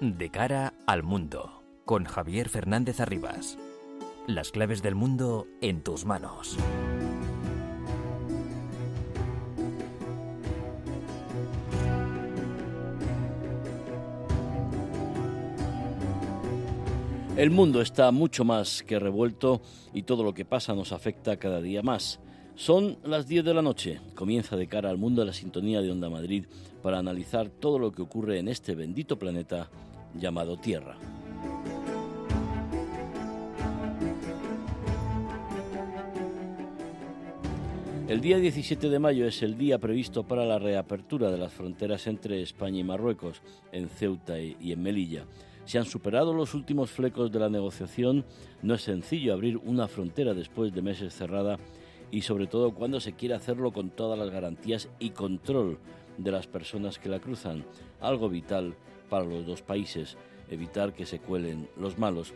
De cara al mundo, con Javier Fernández Arribas. Las claves del mundo en tus manos. El mundo está mucho más que revuelto y todo lo que pasa nos afecta cada día más. Son las 10 de la noche. Comienza de cara al mundo la sintonía de Onda Madrid para analizar todo lo que ocurre en este bendito planeta llamado Tierra. El día 17 de mayo es el día previsto para la reapertura de las fronteras entre España y Marruecos, en Ceuta y en Melilla. Se han superado los últimos flecos de la negociación. No es sencillo abrir una frontera después de meses cerrada y sobre todo cuando se quiere hacerlo con todas las garantías y control de las personas que la cruzan, algo vital para los dos países, evitar que se cuelen los malos.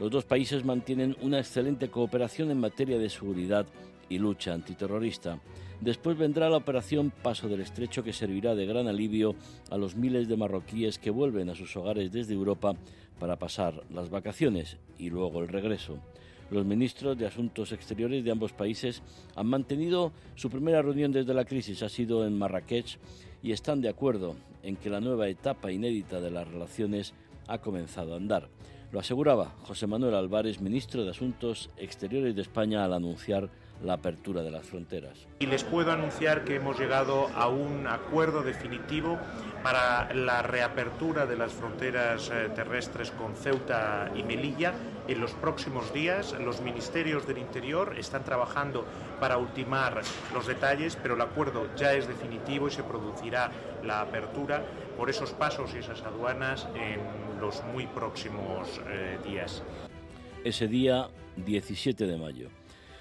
Los dos países mantienen una excelente cooperación en materia de seguridad y lucha antiterrorista. Después vendrá la operación Paso del Estrecho que servirá de gran alivio a los miles de marroquíes que vuelven a sus hogares desde Europa para pasar las vacaciones y luego el regreso. Los ministros de Asuntos Exteriores de ambos países han mantenido su primera reunión desde la crisis, ha sido en Marrakech, y están de acuerdo en que la nueva etapa inédita de las relaciones ha comenzado a andar. Lo aseguraba José Manuel Álvarez, ministro de Asuntos Exteriores de España, al anunciar la apertura de las fronteras. Y les puedo anunciar que hemos llegado a un acuerdo definitivo para la reapertura de las fronteras eh, terrestres con Ceuta y Melilla. En los próximos días los ministerios del Interior están trabajando para ultimar los detalles, pero el acuerdo ya es definitivo y se producirá la apertura por esos pasos y esas aduanas en los muy próximos eh, días. Ese día 17 de mayo.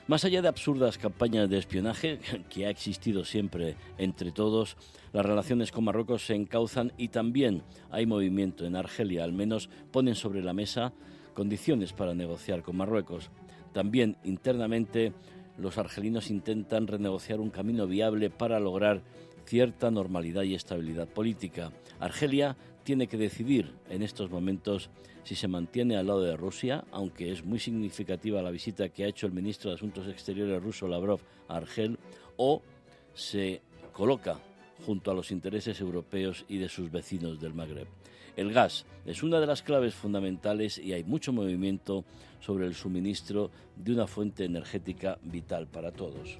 Más allá de absurdas campañas de espionaje que ha existido siempre entre todos, las relaciones con Marruecos se encauzan y también hay movimiento en Argelia, al menos ponen sobre la mesa condiciones para negociar con Marruecos. También internamente los argelinos intentan renegociar un camino viable para lograr cierta normalidad y estabilidad política. Argelia tiene que decidir en estos momentos si se mantiene al lado de Rusia, aunque es muy significativa la visita que ha hecho el ministro de Asuntos Exteriores ruso Lavrov a Argel, o se coloca junto a los intereses europeos y de sus vecinos del Magreb. El gas es una de las claves fundamentales y hay mucho movimiento sobre el suministro de una fuente energética vital para todos.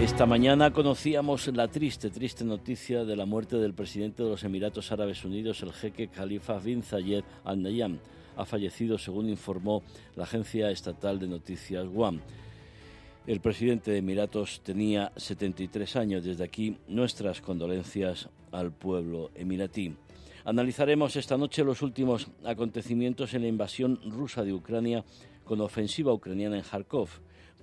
Esta mañana conocíamos la triste, triste noticia de la muerte del presidente de los Emiratos Árabes Unidos, el jeque Khalifa bin Zayed Al Nahyan. Ha fallecido, según informó la agencia estatal de noticias WAM. El presidente de Emiratos tenía 73 años. Desde aquí, nuestras condolencias al pueblo emiratí. Analizaremos esta noche los últimos acontecimientos en la invasión rusa de Ucrania con ofensiva ucraniana en Kharkov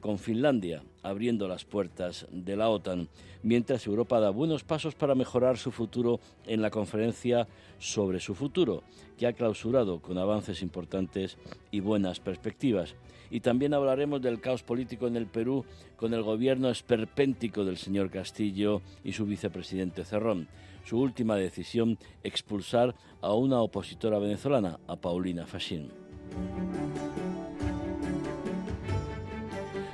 con Finlandia abriendo las puertas de la OTAN, mientras Europa da buenos pasos para mejorar su futuro en la conferencia sobre su futuro, que ha clausurado con avances importantes y buenas perspectivas. Y también hablaremos del caos político en el Perú con el gobierno esperpéntico del señor Castillo y su vicepresidente Cerrón. Su última decisión, expulsar a una opositora venezolana, a Paulina Fashín.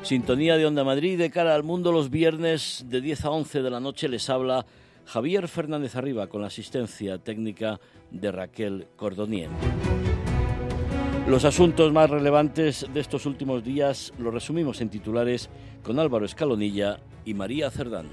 Sintonía de Onda Madrid de cara al mundo los viernes de 10 a 11 de la noche les habla Javier Fernández Arriba con la asistencia técnica de Raquel Cordonier. Los asuntos más relevantes de estos últimos días los resumimos en titulares con Álvaro Escalonilla y María Cerdán.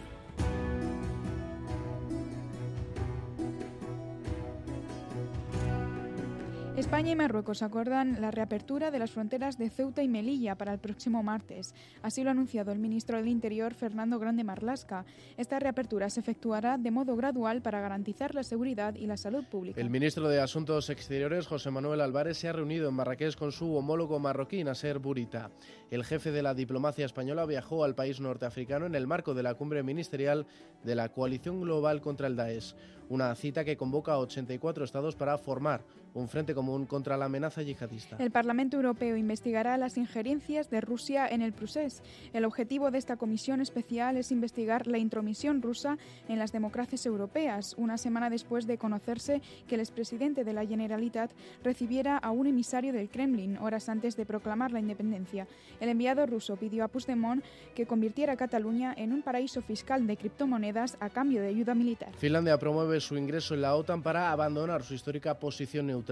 España y Marruecos acuerdan la reapertura de las fronteras de Ceuta y Melilla para el próximo martes. Así lo ha anunciado el ministro del Interior, Fernando Grande Marlasca. Esta reapertura se efectuará de modo gradual para garantizar la seguridad y la salud pública. El ministro de Asuntos Exteriores, José Manuel Álvarez, se ha reunido en Marrakech con su homólogo marroquí, Nasser Burita. El jefe de la diplomacia española viajó al país norteafricano en el marco de la cumbre ministerial de la Coalición Global contra el Daesh, una cita que convoca a 84 estados para formar un frente común contra la amenaza yihadista. El Parlamento Europeo investigará las injerencias de Rusia en el procés. El objetivo de esta comisión especial es investigar la intromisión rusa en las democracias europeas, una semana después de conocerse que el expresidente de la Generalitat recibiera a un emisario del Kremlin horas antes de proclamar la independencia. El enviado ruso pidió a Puigdemont que convirtiera a Cataluña en un paraíso fiscal de criptomonedas a cambio de ayuda militar. Finlandia promueve su ingreso en la OTAN para abandonar su histórica posición neutral.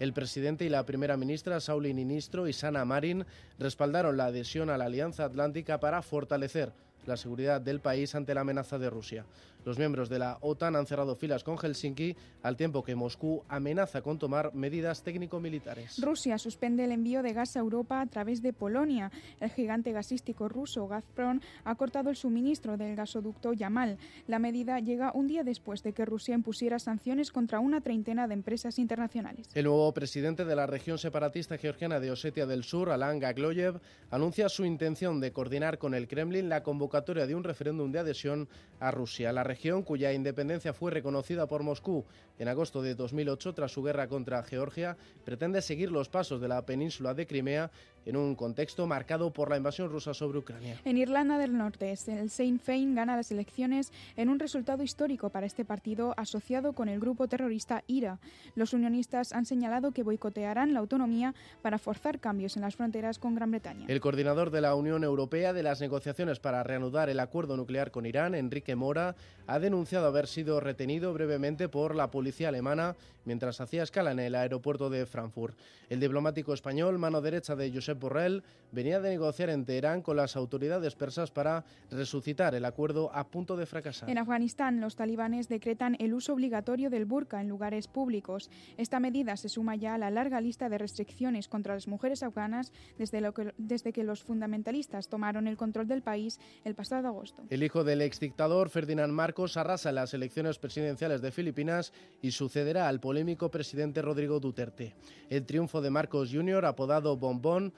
El presidente y la primera ministra Sauli Niinistro y Sanna Marin respaldaron la adhesión a la Alianza Atlántica para fortalecer la seguridad del país ante la amenaza de Rusia. Los miembros de la OTAN han cerrado filas con Helsinki al tiempo que Moscú amenaza con tomar medidas técnico-militares. Rusia suspende el envío de gas a Europa a través de Polonia. El gigante gasístico ruso Gazprom ha cortado el suministro del gasoducto Yamal. La medida llega un día después de que Rusia impusiera sanciones contra una treintena de empresas internacionales. El nuevo presidente de la región separatista georgiana de Osetia del Sur, Alan Gagloyev, anuncia su intención de coordinar con el Kremlin la convocatoria de un referéndum de adhesión a Rusia. La región, cuya independencia fue reconocida por Moscú en agosto de 2008 tras su guerra contra Georgia, pretende seguir los pasos de la península de Crimea en un contexto marcado por la invasión rusa sobre Ucrania. En Irlanda del Norte, el Sinn Féin gana las elecciones en un resultado histórico para este partido asociado con el grupo terrorista IRA. Los unionistas han señalado que boicotearán la autonomía para forzar cambios en las fronteras con Gran Bretaña. El coordinador de la Unión Europea de las negociaciones para reanudar el acuerdo nuclear con Irán, Enrique Mora, ha denunciado haber sido retenido brevemente por la policía alemana mientras hacía escala en el aeropuerto de Frankfurt. El diplomático español, mano derecha de Josep Borrell, venía de negociar en Teherán con las autoridades persas para resucitar el acuerdo a punto de fracasar. En Afganistán, los talibanes decretan el uso obligatorio del burka en lugares públicos. Esta medida se suma ya a la larga lista de restricciones contra las mujeres afganas desde, lo que, desde que los fundamentalistas tomaron el control del país el pasado agosto. El hijo del exdictador Ferdinand Marcos arrasa las elecciones presidenciales de Filipinas y sucederá al polémico presidente Rodrigo Duterte. El triunfo de Marcos Jr., apodado Bombón,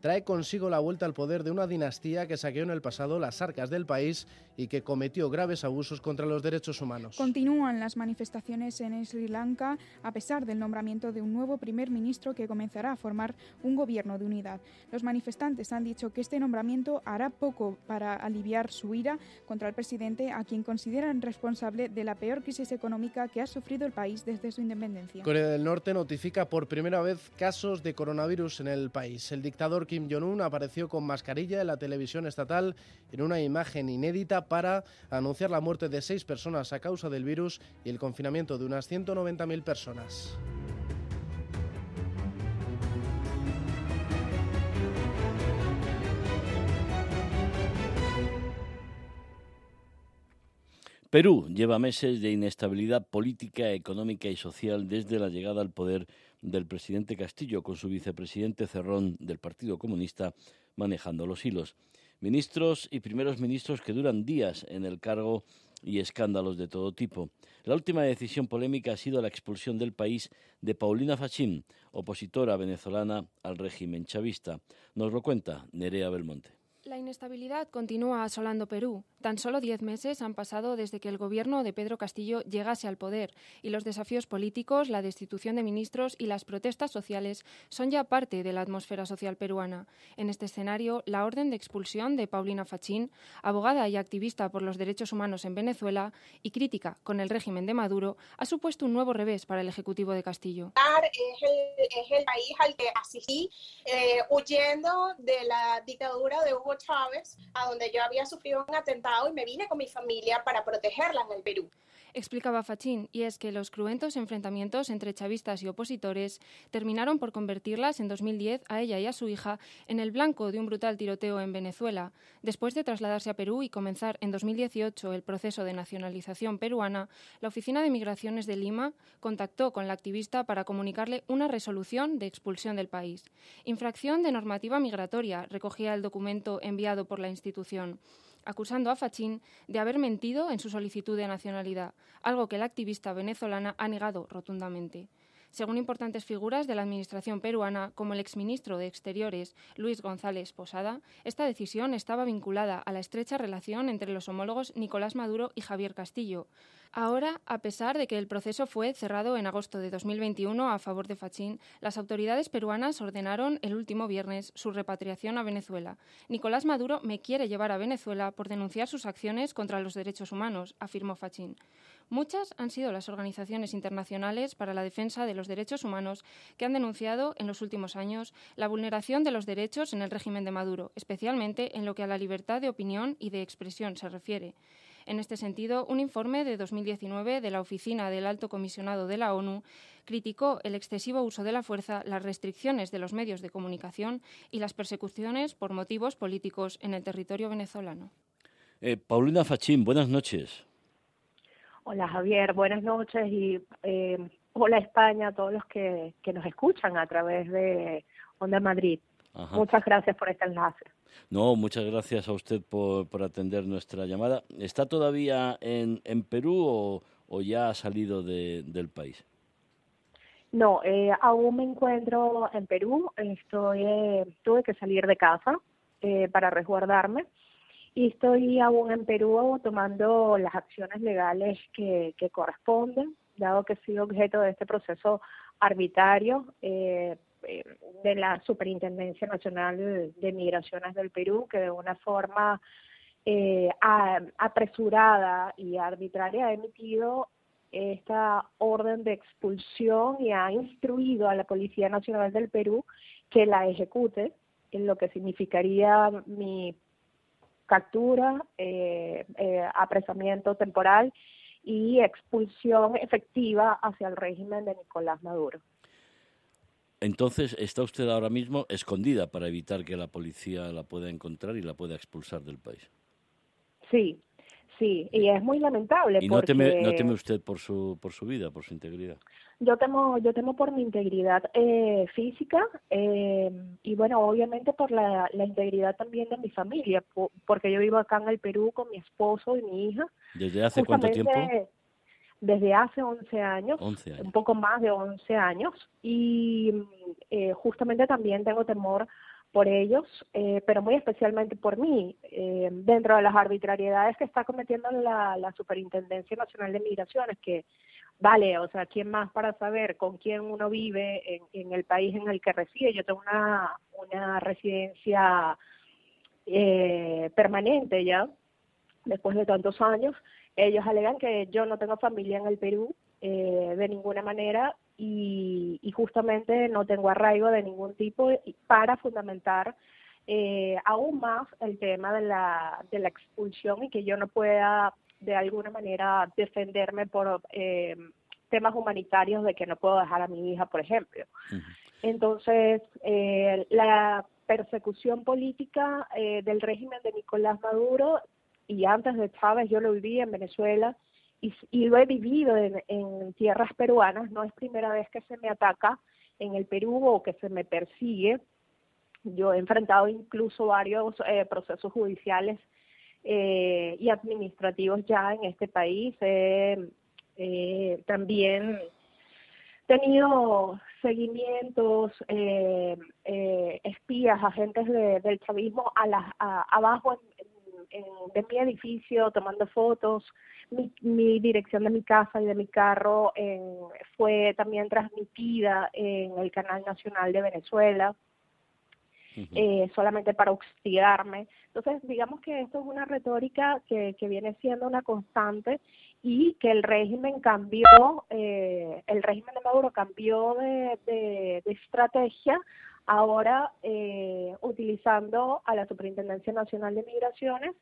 trae consigo la vuelta al poder de una dinastía que saqueó en el pasado las arcas del país y que cometió graves abusos contra los derechos humanos. Continúan las manifestaciones en Sri Lanka a pesar del nombramiento de un nuevo primer ministro que comenzará a formar un gobierno de unidad. Los manifestantes han dicho que este nombramiento hará poco para aliviar su ira contra el presidente, a quien consideran responsable de la peor crisis económica que ha sufrido el país desde su independencia. Corea del Norte notifica por primera vez casos de coronavirus en el país. El dictador Kim Jong-un apareció con mascarilla en la televisión estatal en una imagen inédita para anunciar la muerte de seis personas a causa del virus y el confinamiento de unas 190.000 personas. Perú lleva meses de inestabilidad política, económica y social desde la llegada al poder del presidente Castillo con su vicepresidente Cerrón del Partido Comunista manejando los hilos. Ministros y primeros ministros que duran días en el cargo y escándalos de todo tipo. La última decisión polémica ha sido la expulsión del país de Paulina Fachín, opositora venezolana al régimen chavista. Nos lo cuenta Nerea Belmonte. La inestabilidad continúa asolando Perú. Tan solo diez meses han pasado desde que el gobierno de Pedro Castillo llegase al poder y los desafíos políticos, la destitución de ministros y las protestas sociales son ya parte de la atmósfera social peruana. En este escenario, la orden de expulsión de Paulina Fachín, abogada y activista por los derechos humanos en Venezuela y crítica con el régimen de Maduro, ha supuesto un nuevo revés para el Ejecutivo de Castillo. Es el, es el país al que asistí eh, huyendo de la dictadura de Hugo Chávez, a donde yo había sufrido un atentado y me vine con mi familia para protegerla en el Perú. Explicaba Fachín, y es que los cruentos enfrentamientos entre chavistas y opositores terminaron por convertirlas en 2010 a ella y a su hija en el blanco de un brutal tiroteo en Venezuela. Después de trasladarse a Perú y comenzar en 2018 el proceso de nacionalización peruana, la Oficina de Migraciones de Lima contactó con la activista para comunicarle una resolución de expulsión del país. Infracción de normativa migratoria, recogía el documento enviado por la institución acusando a Fachín de haber mentido en su solicitud de nacionalidad, algo que la activista venezolana ha negado rotundamente. Según importantes figuras de la administración peruana, como el exministro de Exteriores, Luis González Posada, esta decisión estaba vinculada a la estrecha relación entre los homólogos Nicolás Maduro y Javier Castillo. Ahora, a pesar de que el proceso fue cerrado en agosto de 2021 a favor de Fachín, las autoridades peruanas ordenaron el último viernes su repatriación a Venezuela. Nicolás Maduro me quiere llevar a Venezuela por denunciar sus acciones contra los derechos humanos, afirmó Fachín. Muchas han sido las organizaciones internacionales para la defensa de los derechos humanos que han denunciado en los últimos años la vulneración de los derechos en el régimen de Maduro, especialmente en lo que a la libertad de opinión y de expresión se refiere. En este sentido, un informe de 2019 de la Oficina del Alto Comisionado de la ONU criticó el excesivo uso de la fuerza, las restricciones de los medios de comunicación y las persecuciones por motivos políticos en el territorio venezolano. Eh, Paulina Fachín, buenas noches. Hola Javier, buenas noches y eh, hola España a todos los que, que nos escuchan a través de Onda Madrid. Muchas gracias por este enlace. No, muchas gracias a usted por, por atender nuestra llamada. ¿Está todavía en, en Perú o, o, ya ha salido de, del país? No, eh, aún me encuentro en Perú. Estoy, eh, tuve que salir de casa eh, para resguardarme y estoy aún en Perú tomando las acciones legales que, que corresponden, dado que he sido objeto de este proceso arbitrario eh, eh, de la Superintendencia Nacional de Migraciones del Perú, que de una forma eh, apresurada y arbitraria ha emitido esta orden de expulsión y ha instruido a la Policía Nacional del Perú que la ejecute, en lo que significaría mi captura, eh, eh, apresamiento temporal y expulsión efectiva hacia el régimen de Nicolás Maduro. Entonces, ¿está usted ahora mismo escondida para evitar que la policía la pueda encontrar y la pueda expulsar del país? Sí, sí, y es muy lamentable. ¿Y no, teme, no teme usted por su, por su vida, por su integridad? Yo temo, yo temo por mi integridad eh, física eh, y bueno, obviamente por la, la, integridad también de mi familia, porque yo vivo acá en el Perú con mi esposo y mi hija. ¿Desde hace cuánto tiempo? desde hace 11 años, un poco más de 11 años, y eh, justamente también tengo temor por ellos, eh, pero muy especialmente por mí, eh, dentro de las arbitrariedades que está cometiendo la, Superintendencia Nacional de Migraciones, que vale, o sea, ¿quién más para saber con quién uno vive en, en el país en el que reside? Yo tengo una, una residencia eh, permanente ya, después de tantos años, ellos alegan que yo no tengo familia en el Perú eh, de ninguna manera y, y, justamente no tengo arraigo de ningún tipo para fundamentar eh, aún más el tema de la, de la expulsión y que yo no pueda de alguna manera defenderme por eh, temas humanitarios de que no puedo dejar a mi hija, por ejemplo. Entonces, eh, la persecución política eh, del régimen de Nicolás Maduro y antes de Chávez yo lo viví en Venezuela y, y lo he vivido en, en, tierras peruanas, no es primera vez que se me ataca en el Perú o que se me persigue. Yo he enfrentado incluso varios eh, procesos judiciales eh, y administrativos ya en este país. Eh, también tenido seguimientos, eh, eh, espías, agentes de, del chavismo a la, a, abajo en, de mi edificio tomando fotos. Mi, mi, dirección de mi casa y de mi carro en, fue también transmitida en el canal nacional de Venezuela. Uh -huh. eh, solamente para hostigarme. Entonces, digamos que esto es una retórica que, que viene siendo una constante y que el régimen cambió, eh, el régimen de Maduro cambió de, de, de estrategia ahora eh, utilizando a la Superintendencia Nacional de Migraciones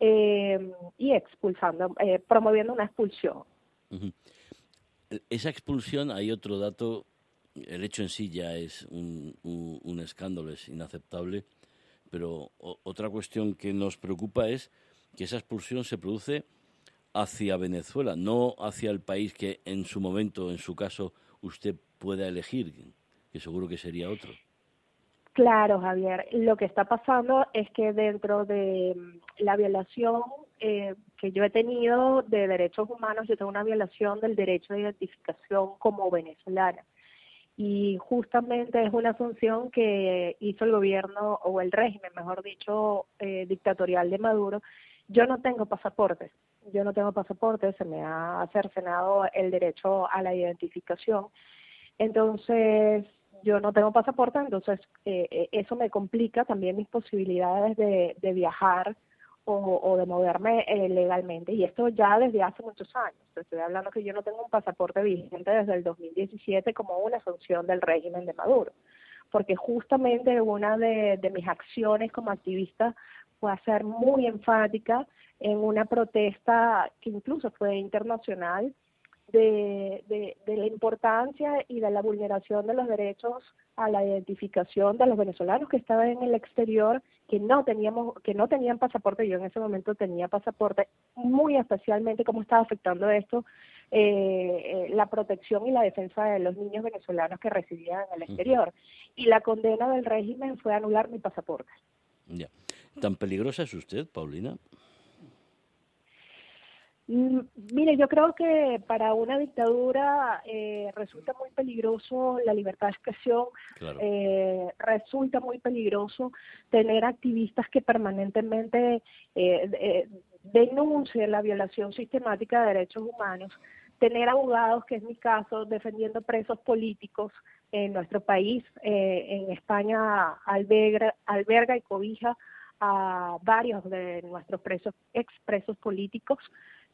eh, y expulsando, eh, promoviendo una expulsión. Uh. Esa expulsión, hay otro dato, el hecho en sí ya es un, un, un escándalo, es inaceptable, pero otra cuestión que nos preocupa es que esa expulsión se produce hacia Venezuela, no hacia el país que en su momento, en su caso, usted pueda elegir, que seguro que sería otro. Claro, Javier. Lo que está pasando es que dentro de mm, la violación eh, que yo he tenido de derechos humanos, yo tengo una violación del derecho de identificación como venezolana. y justamente es una función que hizo el gobierno o el régimen, mejor dicho, eh, dictatorial de Maduro. Yo no tengo pasaporte, yo no tengo pasaporte, se me ha cercenado el derecho a la identificación. Entonces, yo no tengo pasaporte, entonces eh, eh, eso me complica también mis posibilidades de, viajar o, de moverme eh, legalmente. Y esto ya desde hace muchos años. Estoy hablando que yo no tengo un pasaporte vigente desde el 2017 como una función del régimen de Maduro. Porque justamente una de, de mis acciones como activista fue a ser muy enfática en una protesta que incluso fue internacional de, de, de, la importancia y de la vulneración de los derechos a la identificación de los venezolanos que estaban en el exterior que no teníamos que no tenían pasaporte yo en ese momento tenía pasaporte muy especialmente cómo estaba afectando esto eh, eh, la protección y la defensa de los niños venezolanos que residían en el exterior. Y la condena del régimen fue anular mi pasaporte. Ya. Tan peligrosa es usted Paulina mire, yo creo que para una dictadura eh, resulta muy peligroso la libertad de expresión, eh, resulta muy peligroso tener activistas que permanentemente eh, denuncien la violación sistemática de derechos humanos, tener abogados, que es mi caso, defendiendo presos políticos en nuestro país, en España alberga, alberga y cobija a varios de nuestros presos, expresos políticos.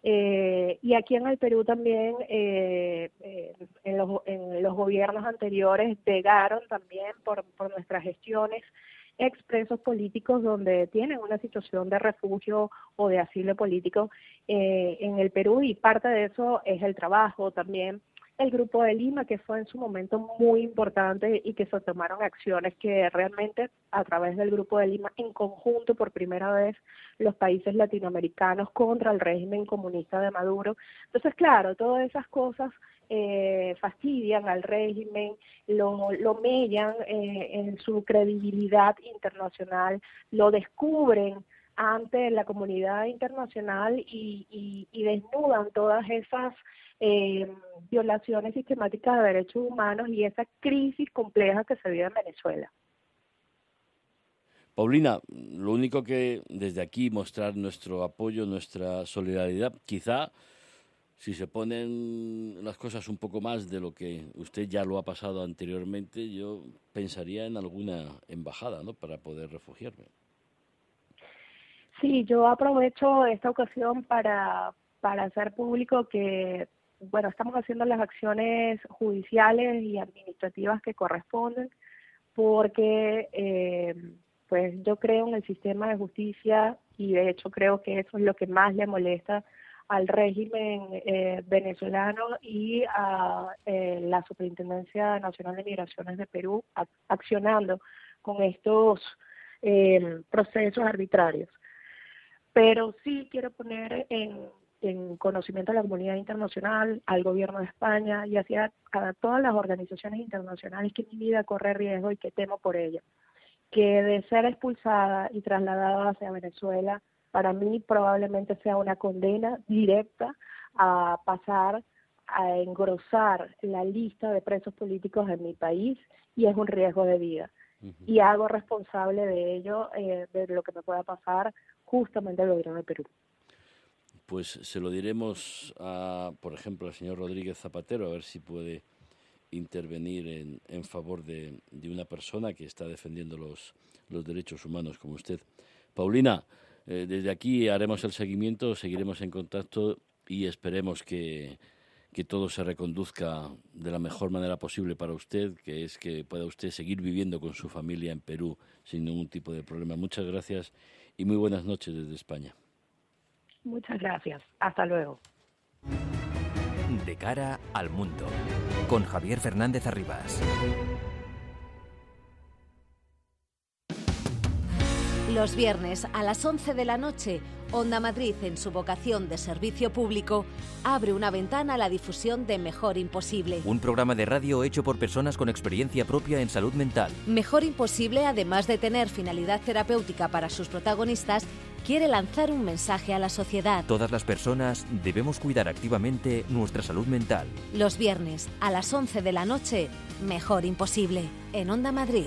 Eh, y aquí en el Perú también, eh, eh, en, los, en los gobiernos anteriores, llegaron también por, por nuestras gestiones expresos políticos donde tienen una situación de refugio o de asilo político eh, en el Perú y parte de eso es el trabajo también el Grupo de Lima, que fue en su momento muy importante y que se tomaron acciones que realmente a través del Grupo de Lima, en conjunto por primera vez, los países latinoamericanos contra el régimen comunista de Maduro. Entonces, claro, todas esas cosas eh, fastidian al régimen, lo, lo mellan eh, en su credibilidad internacional, lo descubren ante la comunidad internacional y, y desnudan todas esas eh, violaciones sistemáticas de derechos humanos y esa crisis compleja que se vive en Venezuela. Paulina, lo único que desde aquí mostrar nuestro apoyo, nuestra solidaridad, quizá si se ponen las cosas un poco más de lo que usted ya lo ha pasado anteriormente, yo pensaría en alguna embajada, ¿no? Para poder refugiarme. Sí, yo aprovecho esta ocasión para, para hacer público que bueno, estamos haciendo las acciones judiciales y administrativas que corresponden porque eh, pues yo creo en el sistema de justicia y de hecho creo que eso es lo que más le molesta al régimen eh, venezolano y a eh, la Superintendencia Nacional de Migraciones de Perú accionando con estos procesos arbitrarios. Pero sí quiero poner en en conocimiento de la comunidad internacional, al gobierno de España y hacia a todas las organizaciones internacionales que mi vida corre riesgo y que temo por ella. Que de ser expulsada y trasladada hacia Venezuela, para mí probablemente sea una condena directa a pasar a engrosar la lista de presos políticos en mi país y es un riesgo de vida. Y hago responsable de ello, eh, de lo que me pueda pasar justamente al gobierno de Perú pues se lo diremos a, por ejemplo, al señor Rodríguez Zapatero, a ver si puede intervenir en, favor de, una persona que está defendiendo los, los derechos humanos como usted. Paulina, eh, desde aquí haremos el seguimiento, seguiremos en contacto y esperemos que, que todo se reconduzca de la mejor manera posible para usted, que es que pueda usted seguir viviendo con su familia en Perú sin ningún tipo de problema. Muchas gracias y muy buenas noches desde España. Muchas gracias. Hasta luego. De cara al mundo, con Javier Fernández Arribas. Los viernes a las 11 de la noche, Onda Madrid, en su vocación de servicio público, abre una ventana a la difusión de Mejor Imposible. Un programa de radio hecho por personas con experiencia propia en salud mental. Mejor Imposible, además de tener finalidad terapéutica para sus protagonistas, quiere lanzar un mensaje a la sociedad. Todas las personas debemos cuidar activamente nuestra salud mental. Los viernes a las 11 de la noche, Mejor Imposible, en Onda Madrid.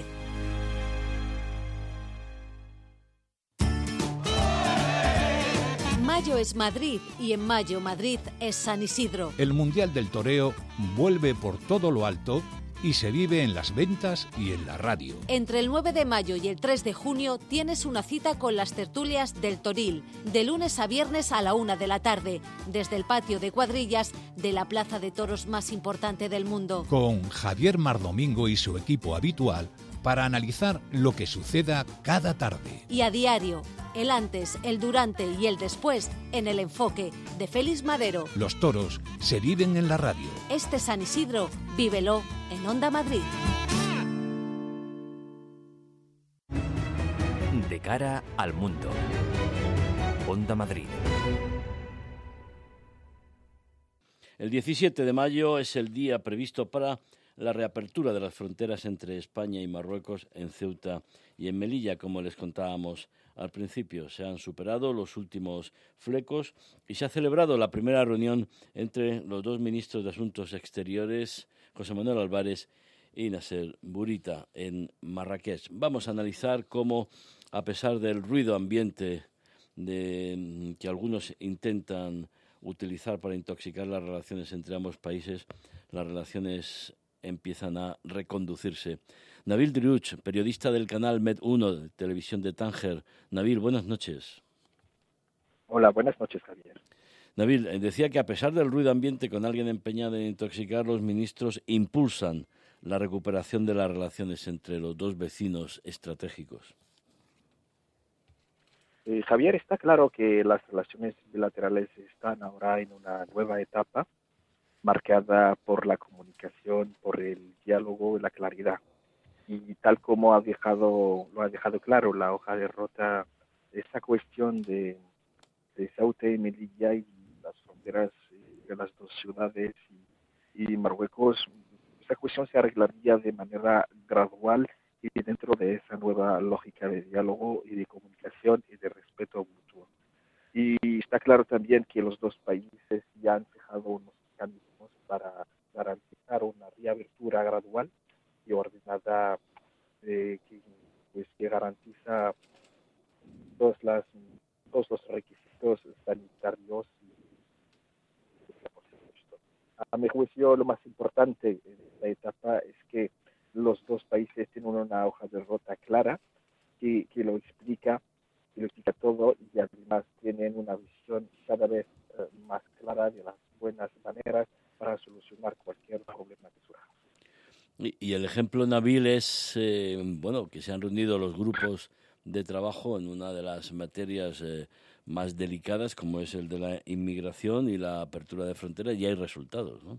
Mayo es Madrid y en mayo Madrid es San Isidro. El Mundial del Toreo vuelve por todo lo alto y se vive en las ventas y en la radio. Entre el 9 de mayo y el 3 de junio tienes una cita con las tertulias del Toril, de lunes a viernes a la una de la tarde, desde el patio de cuadrillas de la plaza de toros más importante del mundo. Con Javier Mardomingo y su equipo habitual para analizar lo que suceda cada tarde. Y a diario, el antes, el durante y el después en el enfoque de Félix Madero. Los toros se viven en la radio. Este San Isidro, vívelo en Onda Madrid. De cara al mundo. Onda Madrid. El 17 de mayo es el día previsto para la reapertura de las fronteras entre España y Marruecos en Ceuta y en Melilla, como les contábamos al principio. Se han superado los últimos flecos y se ha celebrado la primera reunión entre los dos ministros de Asuntos Exteriores, José Manuel Álvarez y Nasser Burita, en Marrakech. Vamos a analizar cómo, a pesar del ruido ambiente que algunos intentan utilizar para intoxicar las relaciones entre ambos países, las relaciones empiezan a reconducirse. Nabil Driuch, periodista del canal Med1 de televisión de Tánger. Nabil, buenas noches. Hola, buenas noches, Javier. Nabil, eh, decía que a pesar del ruido ambiente con alguien empeñado en intoxicar, los ministros impulsan la recuperación de las relaciones entre los dos vecinos estratégicos. Eh, Javier, está claro que las relaciones bilaterales están ahora en una nueva etapa marcada por la comunicación, por el diálogo y la claridad y tal como ha dejado, lo ha dejado claro la hoja de ruta, esa cuestión de, de Ceuta y Melilla y las fronteras eh, de las dos ciudades y, Marruecos, esa cuestión se arreglaría de manera gradual y dentro de esa nueva lógica de diálogo y de comunicación y de respeto mutuo. Y está claro también que los dos países ya han fijado unos mecanismos para garantizar una reabertura gradual y ordenada eh, que, pues, que garantiza todos, los requisitos sanitarios. A mi juicio, lo más importante en esta etapa es que los dos países tienen una hoja de ruta clara que, que lo explica, que lo explica todo y además tienen una visión cada vez eh, más clara de las buenas maneras para solucionar cualquier problema que surja. Y, el ejemplo Nabil es, eh, bueno, que se han reunido los grupos de trabajo en una de las materias eh, más delicadas, como es el de la inmigración y la apertura de fronteras, y hay resultados, ¿no?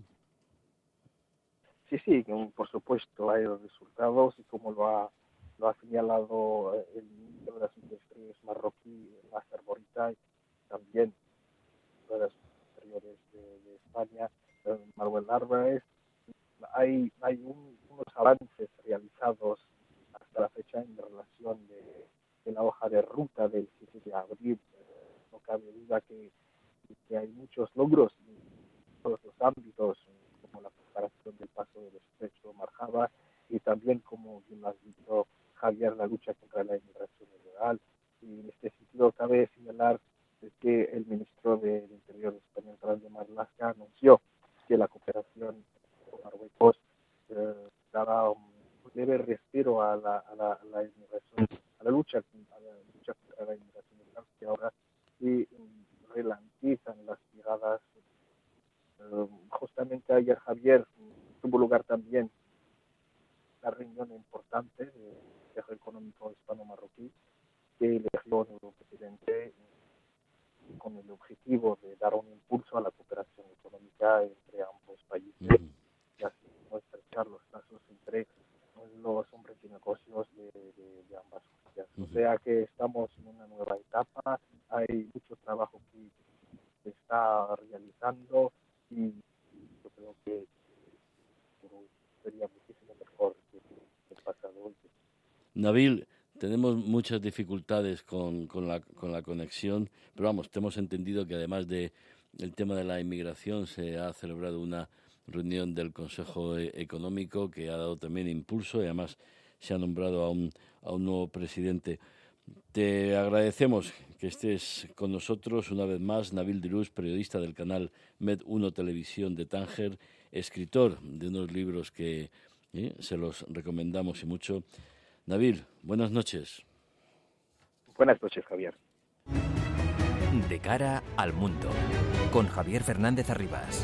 Sí, sí, por supuesto, hay resultados, y como lo ha, lo ha señalado eh, el ministro de las Industrias marroquí, Nasser Borita, también de las Exteriores de, España, Manuel Álvarez, hay, hay unos avances realizados hasta la fecha en relación de, la hoja de ruta del 7 de abril. No cabe duda que, que hay muchos logros en todos los ámbitos, como la preparación del paso del estrecho Marjaba y también, como bien has dicho, Javier, la lucha contra la inmigración ilegal. Y en este sentido cabe señalar que el ministro del Interior español, Grande Marlaska, anunció que la cooperación Marruecos eh, daba un leve respiro a la, a la, a la inmigración, a la lucha, a la lucha contra la inmigración que ahora mm, relantizan las llegadas. Eh, justamente ayer Javier tuvo lugar también la reunión importante del Consejo Económico Hispano-Marroquí que eligió un nuevo presidente con el objetivo de dar un impulso a la cooperación económica entre ambos países los casos entre los hombres y negocios de, ambas partes. O sea que estamos en una nueva etapa, hay mucho trabajo que se está realizando y yo creo que sería muchísimo mejor que el pasado. Nabil, tenemos muchas dificultades con, con, la, con la conexión, pero vamos, hemos entendido que además de el tema de la inmigración se ha celebrado una reunión del Consejo e-, Económico que ha dado también impulso y además se ha nombrado a un, a un nuevo presidente. Te agradecemos que estés con nosotros una vez más, Nabil Dirus, periodista del canal Med1 Televisión de Tánger, escritor de unos libros que ¿eh? se los recomendamos y mucho. Nabil, buenas noches. Buenas noches, Javier. De cara al mundo, con Javier Fernández Arribas.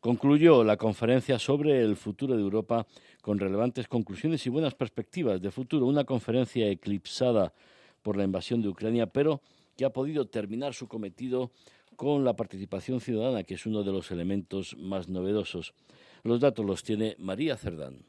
Concluyó la conferencia sobre el futuro de Europa con relevantes conclusiones y buenas perspectivas de futuro. Una conferencia eclipsada por la invasión de Ucrania, pero que ha podido terminar su cometido con la participación ciudadana, que es uno de los elementos más novedosos. Los datos los tiene María Cerdán.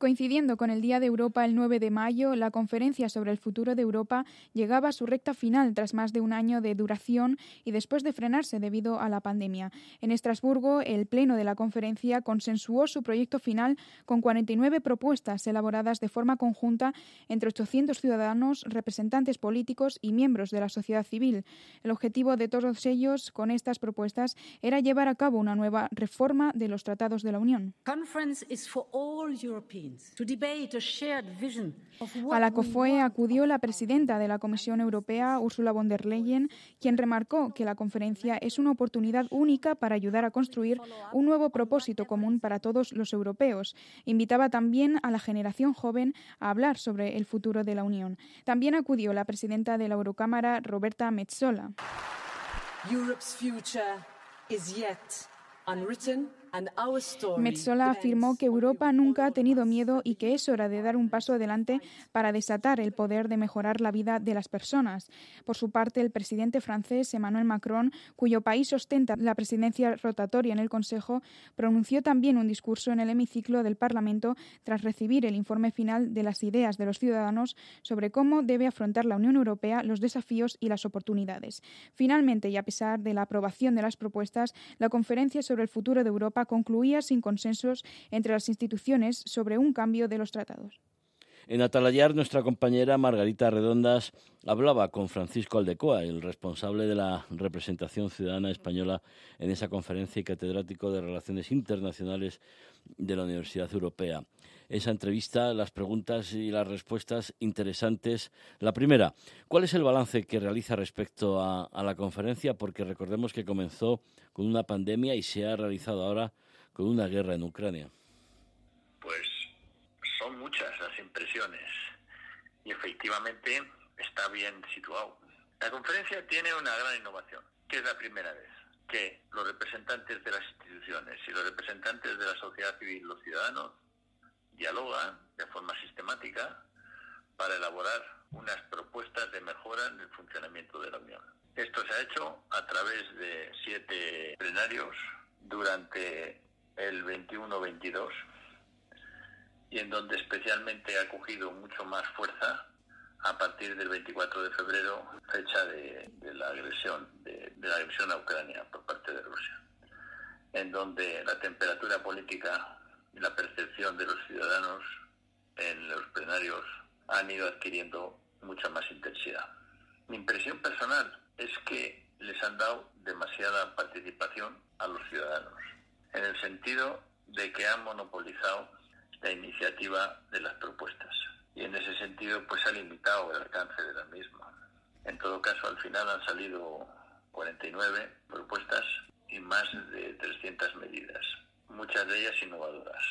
Coincidiendo con el Día de Europa el 9 de mayo, la conferencia sobre el futuro de Europa llegaba a su recta final tras más de un año de duración y después de frenarse debido a la pandemia. En Estrasburgo, el Pleno de la conferencia consensuó su proyecto final con 49 propuestas elaboradas de forma conjunta entre 800 ciudadanos, representantes políticos y miembros de la sociedad civil. El objetivo de todos ellos con estas propuestas era llevar a cabo una nueva reforma de los tratados de la Unión. A la COFOE acudió la presidenta de la Comisión Europea, Ursula von der Leyen, quien remarcó que la conferencia es una oportunidad única para ayudar a construir un nuevo propósito común para todos los europeos. Invitaba también a la generación joven a hablar sobre el futuro de la Unión. También acudió la presidenta de la Eurocámara, Roberta Metsola. Europe's future is yet unwritten Metzola afirmó que Europa nunca ha tenido miedo y que es hora de dar un paso adelante para desatar el poder de mejorar la vida de las personas. Por su parte, el presidente francés Emmanuel Macron, cuyo país ostenta la presidencia rotatoria en el Consejo, pronunció también un discurso en el hemiciclo del Parlamento tras recibir el informe final de las ideas de los ciudadanos sobre cómo debe afrontar la Unión Europea los desafíos y las oportunidades. Finalmente, y a pesar de la aprobación de las propuestas, la conferencia sobre el futuro de Europa concluía sin consensos entre las instituciones sobre un cambio de los tratados. En Atalayar, nuestra compañera Margarita Redondas hablaba con Francisco Aldecoa, el responsable de la representación ciudadana española en esa conferencia y catedrático de Relaciones Internacionales de la Universidad Europea. Esa entrevista, las preguntas y las respuestas interesantes. La primera, ¿cuál es el balance que realiza respecto a, a la conferencia? Porque recordemos que comenzó con una pandemia y se ha realizado ahora con una guerra en Ucrania. Pues son muchas las impresiones y efectivamente está bien situado. La conferencia tiene una gran innovación, que es la primera vez que los representantes de las instituciones y los representantes de la sociedad civil, los ciudadanos, dialogan de forma sistemática para elaborar unas propuestas de mejora en el funcionamiento de la Unión. Esto se ha hecho a través de siete plenarios durante el 21-22 y en donde especialmente ha cogido mucho más fuerza a partir del 24 de febrero, fecha de, la agresión, de, la agresión a Ucrania por parte de Rusia, en donde la temperatura política la percepción de los ciudadanos en los plenarios han ido adquiriendo mucha más intensidad. Mi impresión personal es que les han dado demasiada participación a los ciudadanos, en el sentido de que han monopolizado la iniciativa de las propuestas. Y en ese sentido, pues ha limitado el alcance de la misma. En todo caso, al final han salido 49 propuestas y más de 300 medidas, muchas de ellas innovadoras.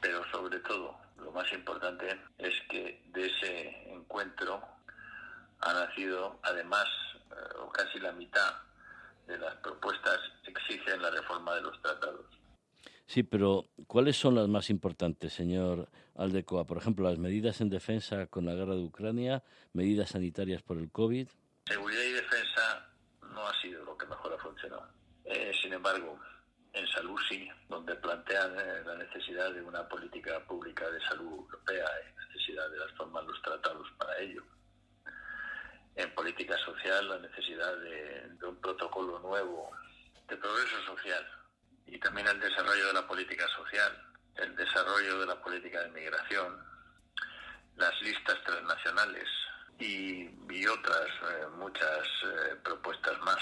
Pero sobre todo, lo más importante es que de ese encuentro ha nacido, además, eh, casi la mitad de las propuestas exigen la reforma de los tratados. Sí, pero ¿cuáles son las más importantes, señor Aldecoa? Por ejemplo, las medidas en defensa con la guerra de Ucrania, medidas sanitarias por el COVID. Seguridad y defensa no ha sido lo que mejor ha funcionado. Eh, sin embargo, en salud sí, donde plantean eh, la necesidad de una política pública de salud europea y necesidad de reformar los tratados para ello. En política social, la necesidad de un protocolo nuevo de progreso social y también el desarrollo de la política social, el desarrollo de la política de migración, las listas transnacionales y, otras eh, muchas eh, propuestas más.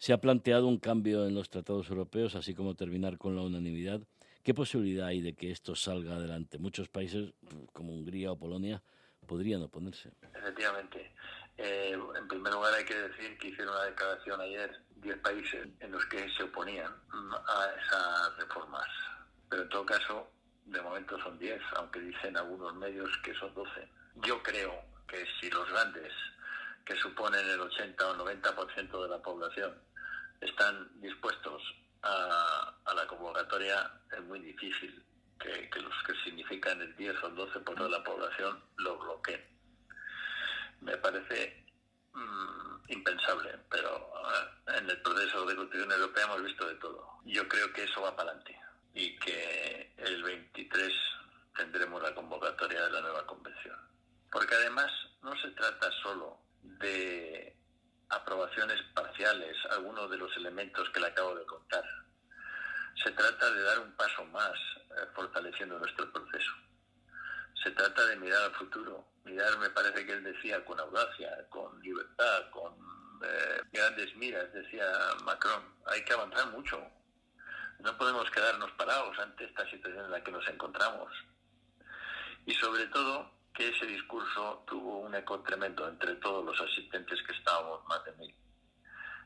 Se ha planteado un cambio en los tratados europeos, así como terminar con la unanimidad. ¿Qué posibilidad hay de que esto salga adelante? Muchos países, como Hungría o Polonia, podrían oponerse. Efectivamente. Eh, en primer lugar, hay que decir que hicieron una declaración ayer 10 países en los que se oponían a esas reformas. Pero en todo caso, de momento son 10, aunque dicen algunos medios que son 12. Yo creo que si los grandes, que suponen el 80 o 90% de la población, están dispuestos a, la convocatoria, es muy difícil que, los que significan el 10 o el 12% de la población lo bloqueen. Me parece mm, impensable, pero eh, en el proceso de Constitución Europea hemos visto de todo. Yo creo que eso va para adelante y que el 23 tendremos la convocatoria de la nueva convención. Porque además no se trata solo de aprobaciones parciales, algunos de los elementos que le acabo de contar. Se trata de dar un paso más eh, fortaleciendo nuestro proceso. Se trata de mirar al futuro, mirar, me parece que él decía, con audacia, con libertad, con eh, grandes miras, decía Macron. Hay que avanzar mucho, no podemos quedarnos parados ante esta situación en la que nos encontramos. Y sobre todo que ese discurso tuvo un eco tremendo entre todos los asistentes que estábamos, más de mil.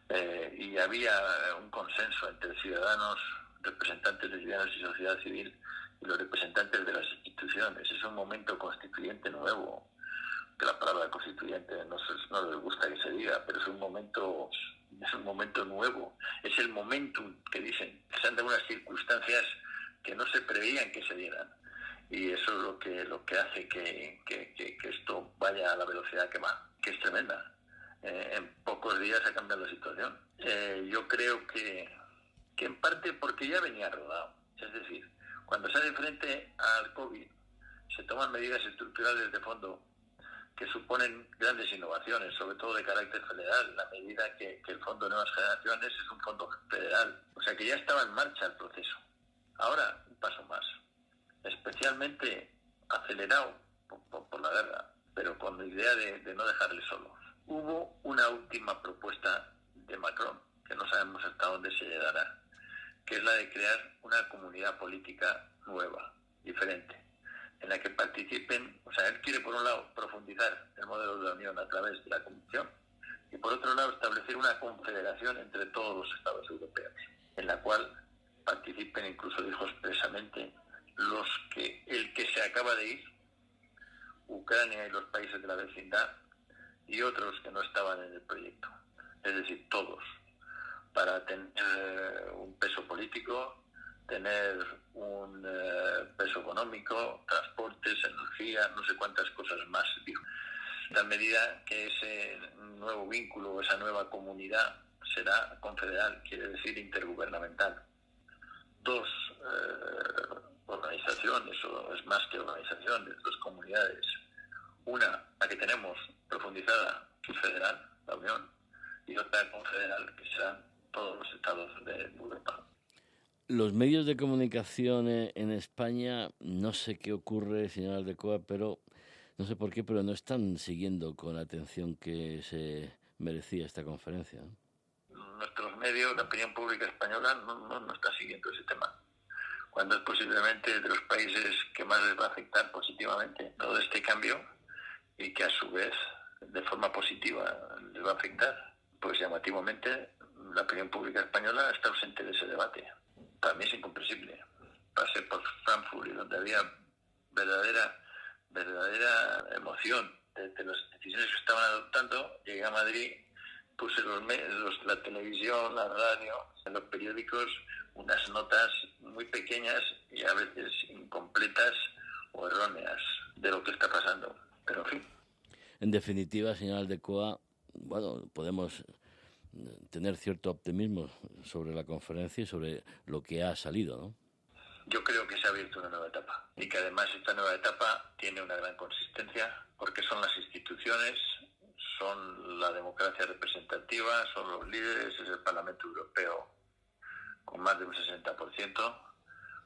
Eh, y había un consenso entre ciudadanos, representantes de ciudadanos y sociedad civil y los representantes de las instituciones. Es un momento constituyente nuevo, que la palabra constituyente no, no les gusta que se diga, pero es un momento es un momento nuevo, es el momentum que dicen, se han dado unas circunstancias que no se preveían que se dieran. Y eso es lo que, lo que hace que, esto vaya a la velocidad que va, que es tremenda. Eh, en pocos días ha cambiado la situación. Eh, yo creo que, que en parte porque ya venía rodado. Es decir, cuando se hace frente al COVID, se toman medidas estructurales de fondo que suponen grandes innovaciones, sobre todo de carácter federal, la medida que, el Fondo de Nuevas Generaciones es un fondo federal. O sea que ya estaba en marcha el proceso. Ahora, un paso más, especialmente acelerado por, la guerra, pero con la idea de, no dejarle solos. Hubo una última propuesta de Macron, que no sabemos hasta dónde se llegará, que es la de crear una comunidad política nueva, diferente en la que participen, o sea, él quiere por un lado profundizar el modelo de la Unión a través de la Comisión y por otro lado establecer una confederación entre todos los Estados europeos, en la cual participen, incluso dijo expresamente, los que el que se acaba de ir, Ucrania y los países de la vecindad, y otros que no estaban en el proyecto, es decir, todos, para tener un peso político, tener un eh, peso económico, transportes, energía, no sé cuántas cosas más. Dijo. La medida que ese nuevo vínculo, esa nueva comunidad será confederal, quiere decir intergubernamental. Dos eh, organizaciones, o es más que organizaciones, dos comunidades. Una, la que tenemos profundizada, federal, la Unión, y otra confederal, que serán todos los estados de Europa. Los medios de comunicación en España, no sé qué ocurre, señor Aldecoa, pero no sé por qué, pero no están siguiendo con la atención que se merecía esta conferencia. Nuestros medios, la opinión pública española, no, no, está siguiendo ese tema. Cuando es posiblemente de los países que más les va a afectar positivamente todo este cambio y que a su vez de forma positiva les va a afectar, pues llamativamente la opinión pública española está ausente de ese debate para mí es incomprensible. Pasé por Frankfurt y donde había verdadera, verdadera emoción de, las decisiones que estaban adoptando, llegué a Madrid, puse los, los, la televisión, la radio, los periódicos, unas notas muy pequeñas y a veces incompletas o erróneas de lo que está pasando. Pero en fin. En definitiva, señor Aldecoa, bueno, podemos tener cierto optimismo sobre la conferencia y sobre lo que ha salido, ¿no? Yo creo que se ha abierto una nueva etapa y que además esta nueva etapa tiene una gran consistencia porque son las instituciones, son la democracia representativa, son los líderes, es el Parlamento Europeo con más de un 60%,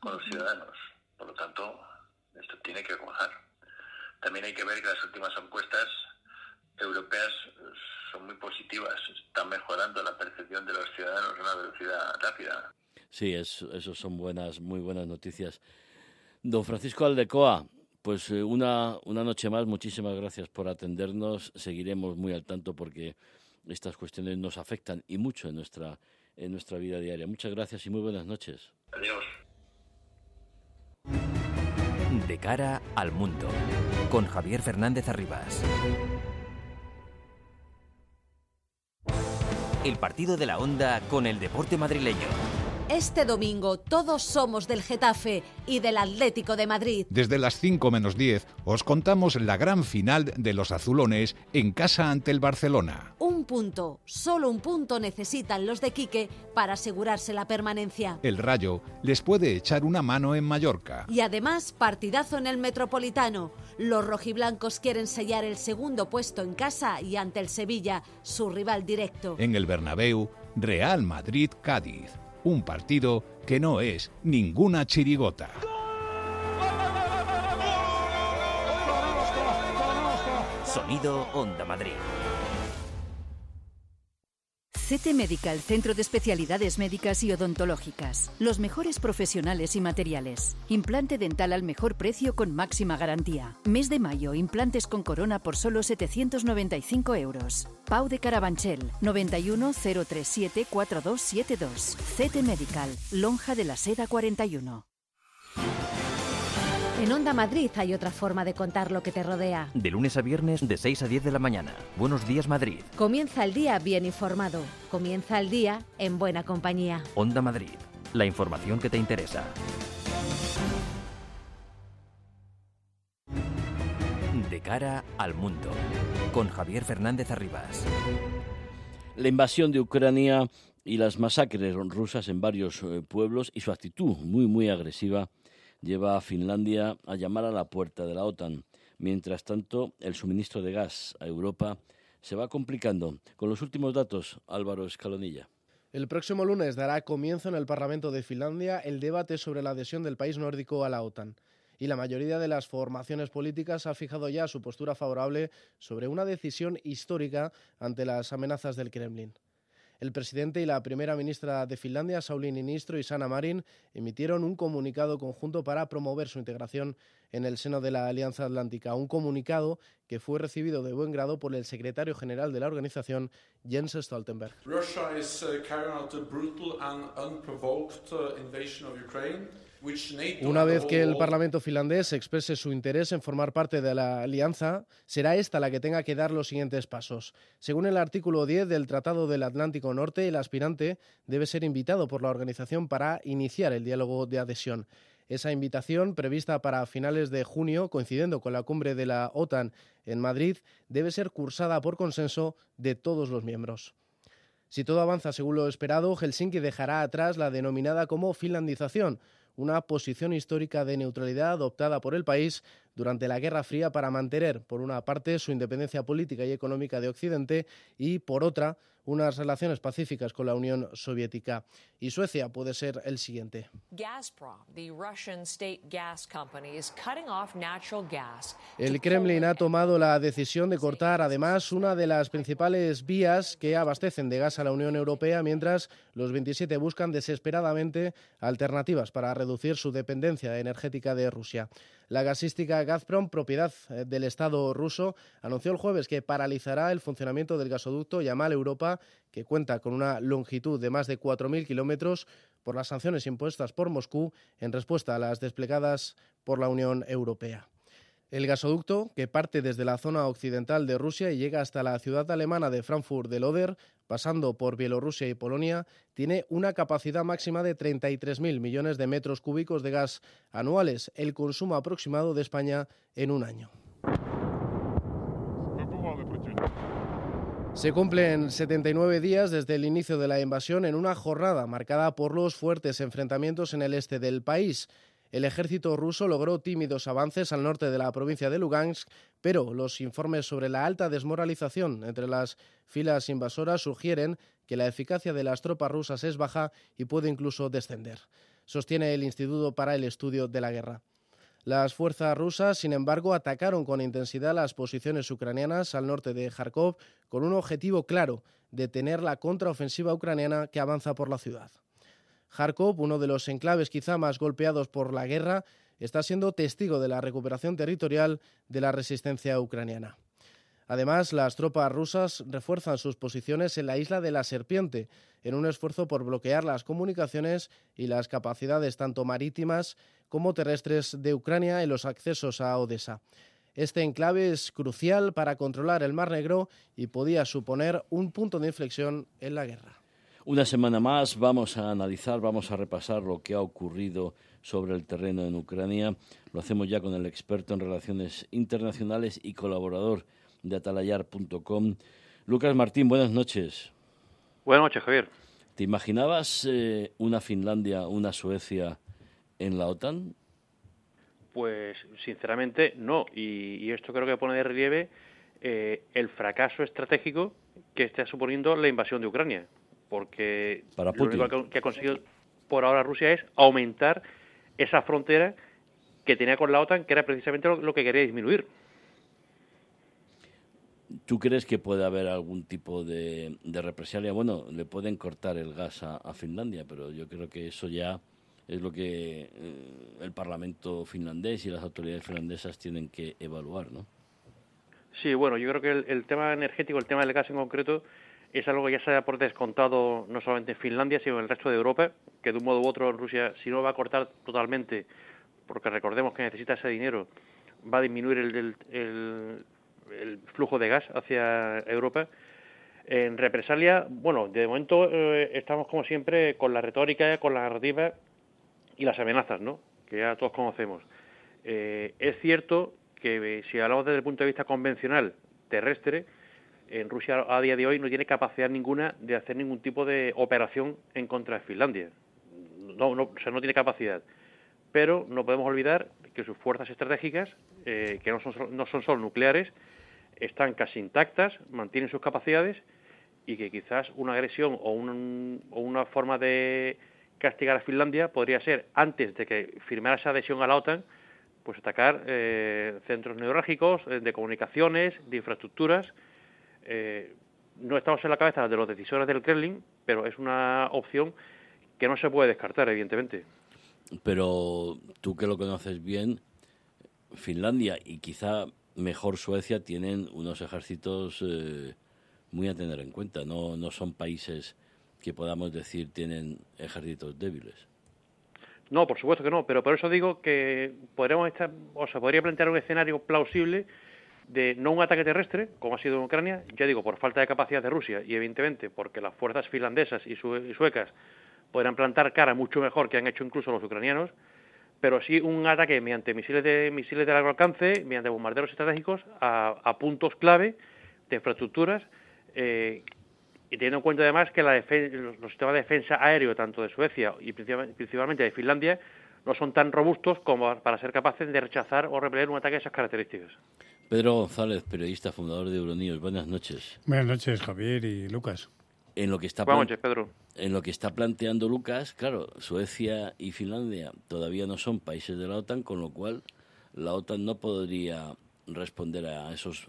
con los ciudadanos. Por lo tanto, esto tiene que cuajar. También hay que ver que las últimas encuestas europeas son muy positivas, están mejorando la percepción de los ciudadanos a una velocidad rápida. Sí, eso son buenas, muy buenas noticias. Don Francisco Aldecoa, pues eh, una, una noche más, muchísimas gracias por atendernos. Seguiremos muy al tanto porque estas cuestiones nos afectan y mucho en nuestra, en nuestra vida diaria. Muchas gracias y muy buenas noches. Adiós. De cara al mundo, con Javier Fernández Arribas. El partido de la onda con el deporte madrileño. Este domingo todos somos del Getafe y del Atlético de Madrid. Desde las 5 menos 10 os contamos la gran final de los azulones en casa ante el Barcelona. Un punto, solo un punto necesitan los de Quique para asegurarse la permanencia. El Rayo les puede echar una mano en Mallorca. Y además partidazo en el Metropolitano. Los rojiblancos quieren sellar el segundo puesto en casa y ante el Sevilla, su rival directo. En el Bernabéu, Real Madrid-Cádiz un partido que no es ninguna chirigota. Sonido Onda Madrid. CT Medical, Centro de Especialidades Médicas y Odontológicas. Los mejores profesionales y materiales. Implante dental al mejor precio con máxima garantía. Mes de mayo, implantes con corona por solo 795 euros. Pau de Carabanchel, 91 037 4272. CT Medical, Lonja de la Seda 41. En Onda Madrid hay otra forma de contar lo que te rodea. De lunes a viernes de 6 a 10 de la mañana. Buenos días Madrid. Comienza el día bien informado. Comienza el día en buena compañía. Onda Madrid. La información que te interesa. De cara al mundo. Con Javier Fernández Arribas. La invasión de Ucrania y las masacres rusas en varios eh, pueblos y su actitud muy muy agresiva lleva a Finlandia a llamar a la puerta de la OTAN. Mientras tanto, el suministro de gas a Europa se va complicando. Con los últimos datos, Álvaro Escalonilla. El próximo lunes dará comienzo en el Parlamento de Finlandia el debate sobre la adhesión del país nórdico a la OTAN. Y la mayoría de las formaciones políticas ha fijado ya su postura favorable sobre una decisión histórica ante las amenazas del Kremlin. El presidente y la primera ministra de Finlandia, Sauli Niinistö y Sanna Marin, emitieron un comunicado conjunto para promover su integración en el seno de la Alianza Atlántica. Un comunicado que fue recibido de buen grado por el secretario general de la organización, Jens Stoltenberg. Russia is uh, carrying out a brutal and unprovoked uh, invasion of Ukraine. Una vez que el Parlamento finlandés exprese su interés en formar parte de la alianza, será esta la que tenga que dar los siguientes pasos. Según el artículo 10 del Tratado del Atlántico Norte, el aspirante debe ser invitado por la organización para iniciar el diálogo de adhesión. Esa invitación, prevista para finales de junio, coincidiendo con la cumbre de la OTAN en Madrid, debe ser cursada por consenso de todos los miembros. Si todo avanza según lo esperado, Helsinki dejará atrás la denominada como finlandización, una posición histórica de neutralidad adoptada por el país durante la Guerra Fría para mantener, por una parte, su independencia política y económica de Occidente y, por otra, unas relaciones pacíficas con la Unión Soviética. Y Suecia puede ser el siguiente. El Kremlin ha tomado la decisión de cortar, además, una de las principales vías que abastecen de gas a la Unión Europea, mientras los 27 buscan desesperadamente alternativas para reducir su dependencia energética de Rusia. La gasística Gazprom, propiedad eh, del Estado ruso, anunció el jueves que paralizará el funcionamiento del gasoducto Yamal Europa, que cuenta con una longitud de más de 4.000 kilómetros por las sanciones impuestas por Moscú en respuesta a las desplegadas por la Unión Europea. El gasoducto, que parte desde la zona occidental de Rusia y llega hasta la ciudad alemana de Frankfurt del Oder, pasando por Bielorrusia y Polonia, tiene una capacidad máxima de 33.000 millones de metros cúbicos de gas anuales, el consumo aproximado de España en un año. Se cumplen 79 días desde el inicio de la invasión en una jornada marcada por los fuertes enfrentamientos en el este del país. El ejército ruso logró tímidos avances al norte de la provincia de Lugansk, pero los informes sobre la alta desmoralización entre las filas invasoras sugieren que la eficacia de las tropas rusas es baja y puede incluso descender, sostiene el Instituto para el Estudio de la Guerra. Las fuerzas rusas, sin embargo, atacaron con intensidad las posiciones ucranianas al norte de Kharkov con un objetivo claro, detener la contraofensiva ucraniana que avanza por la ciudad. Kharkov, uno de los enclaves quizá más golpeados por la guerra, está siendo testigo de la recuperación territorial de la resistencia ucraniana. Además, las tropas rusas refuerzan sus posiciones en la isla de la Serpiente, en un esfuerzo por bloquear las comunicaciones y las capacidades tanto marítimas como terrestres de Ucrania en los accesos a Odessa. Este enclave es crucial para controlar el Mar Negro y podía suponer un punto de inflexión en la guerra. Una semana más vamos a analizar, vamos a repasar lo que ha ocurrido sobre el terreno en Ucrania. Lo hacemos ya con el experto en relaciones internacionales y colaborador de atalayar.com. Lucas Martín, buenas noches. Buenas noches, Javier. ¿Te imaginabas eh, una Finlandia, una Suecia en la OTAN? Pues sinceramente no. Y, esto creo que pone de relieve eh, el fracaso estratégico que está suponiendo la invasión de Ucrania. Porque Para lo único que ha conseguido por ahora Rusia es aumentar esa frontera que tenía con la OTAN, que era precisamente lo que quería disminuir. ¿Tú crees que puede haber algún tipo de, represalia? Bueno, le pueden cortar el gas a, Finlandia, pero yo creo que eso ya es lo que eh, el Parlamento finlandés y las autoridades finlandesas tienen que evaluar, ¿no? Sí, bueno, yo creo que el, tema energético, el tema del gas en concreto, es algo que ya se ha por descontado no solamente en Finlandia, sino en el resto de Europa, que de un modo u otro Rusia, si no va a cortar totalmente, porque recordemos que necesita ese dinero, va a disminuir el, el el flujo de gas hacia Europa. En represalia, bueno, de momento eh, estamos como siempre con la retórica, con la narrativa y las amenazas, ¿no? Que ya todos conocemos. Eh, es cierto que eh, si hablamos desde el punto de vista convencional terrestre, en Rusia a día de hoy no tiene capacidad ninguna de hacer ningún tipo de operación en contra de Finlandia. No, no, o sea, no tiene capacidad. Pero no podemos olvidar que sus fuerzas estratégicas, que no son, no son solo nucleares, están casi intactas, mantienen sus capacidades y que quizás una agresión o, una forma de castigar a Finlandia podría ser, antes de que firmara esa adhesión a la OTAN, pues atacar eh, centros neurálgicos eh, de comunicaciones, de infraestructuras. Eh, no estamos en la cabeza de los decisores del Kremlin, pero es una opción que no se puede descartar, evidentemente. Pero tú que lo conoces bien, Finlandia y quizá mejor Suecia tienen unos ejércitos eh, muy a tener en cuenta. No, no son países que podamos decir tienen ejércitos débiles. No, por supuesto que no, pero por eso digo que podríamos estar, o se podría plantear un escenario plausible de no un ataque terrestre, como ha sido en Ucrania, ya digo, por falta de capacidad de Rusia y evidentemente porque las fuerzas finlandesas y, suecas podrán plantar cara mucho mejor que han hecho incluso los ucranianos, pero sí un ataque mediante misiles de misiles de largo alcance, mediante bombarderos estratégicos a, puntos clave de infraestructuras eh, y teniendo en cuenta además que la los, sistemas de defensa aéreo tanto de Suecia y principalmente de Finlandia no son tan robustos como para ser capaces de rechazar o repeler un ataque de esas características. Pedro González, periodista, fundador de Euronews. Buenas noches. Buenas noches, Javier y Lucas en lo que está Pedro. en lo que está planteando Lucas, claro, Suecia y Finlandia todavía no son países de la OTAN, con lo cual la OTAN no podría responder a esos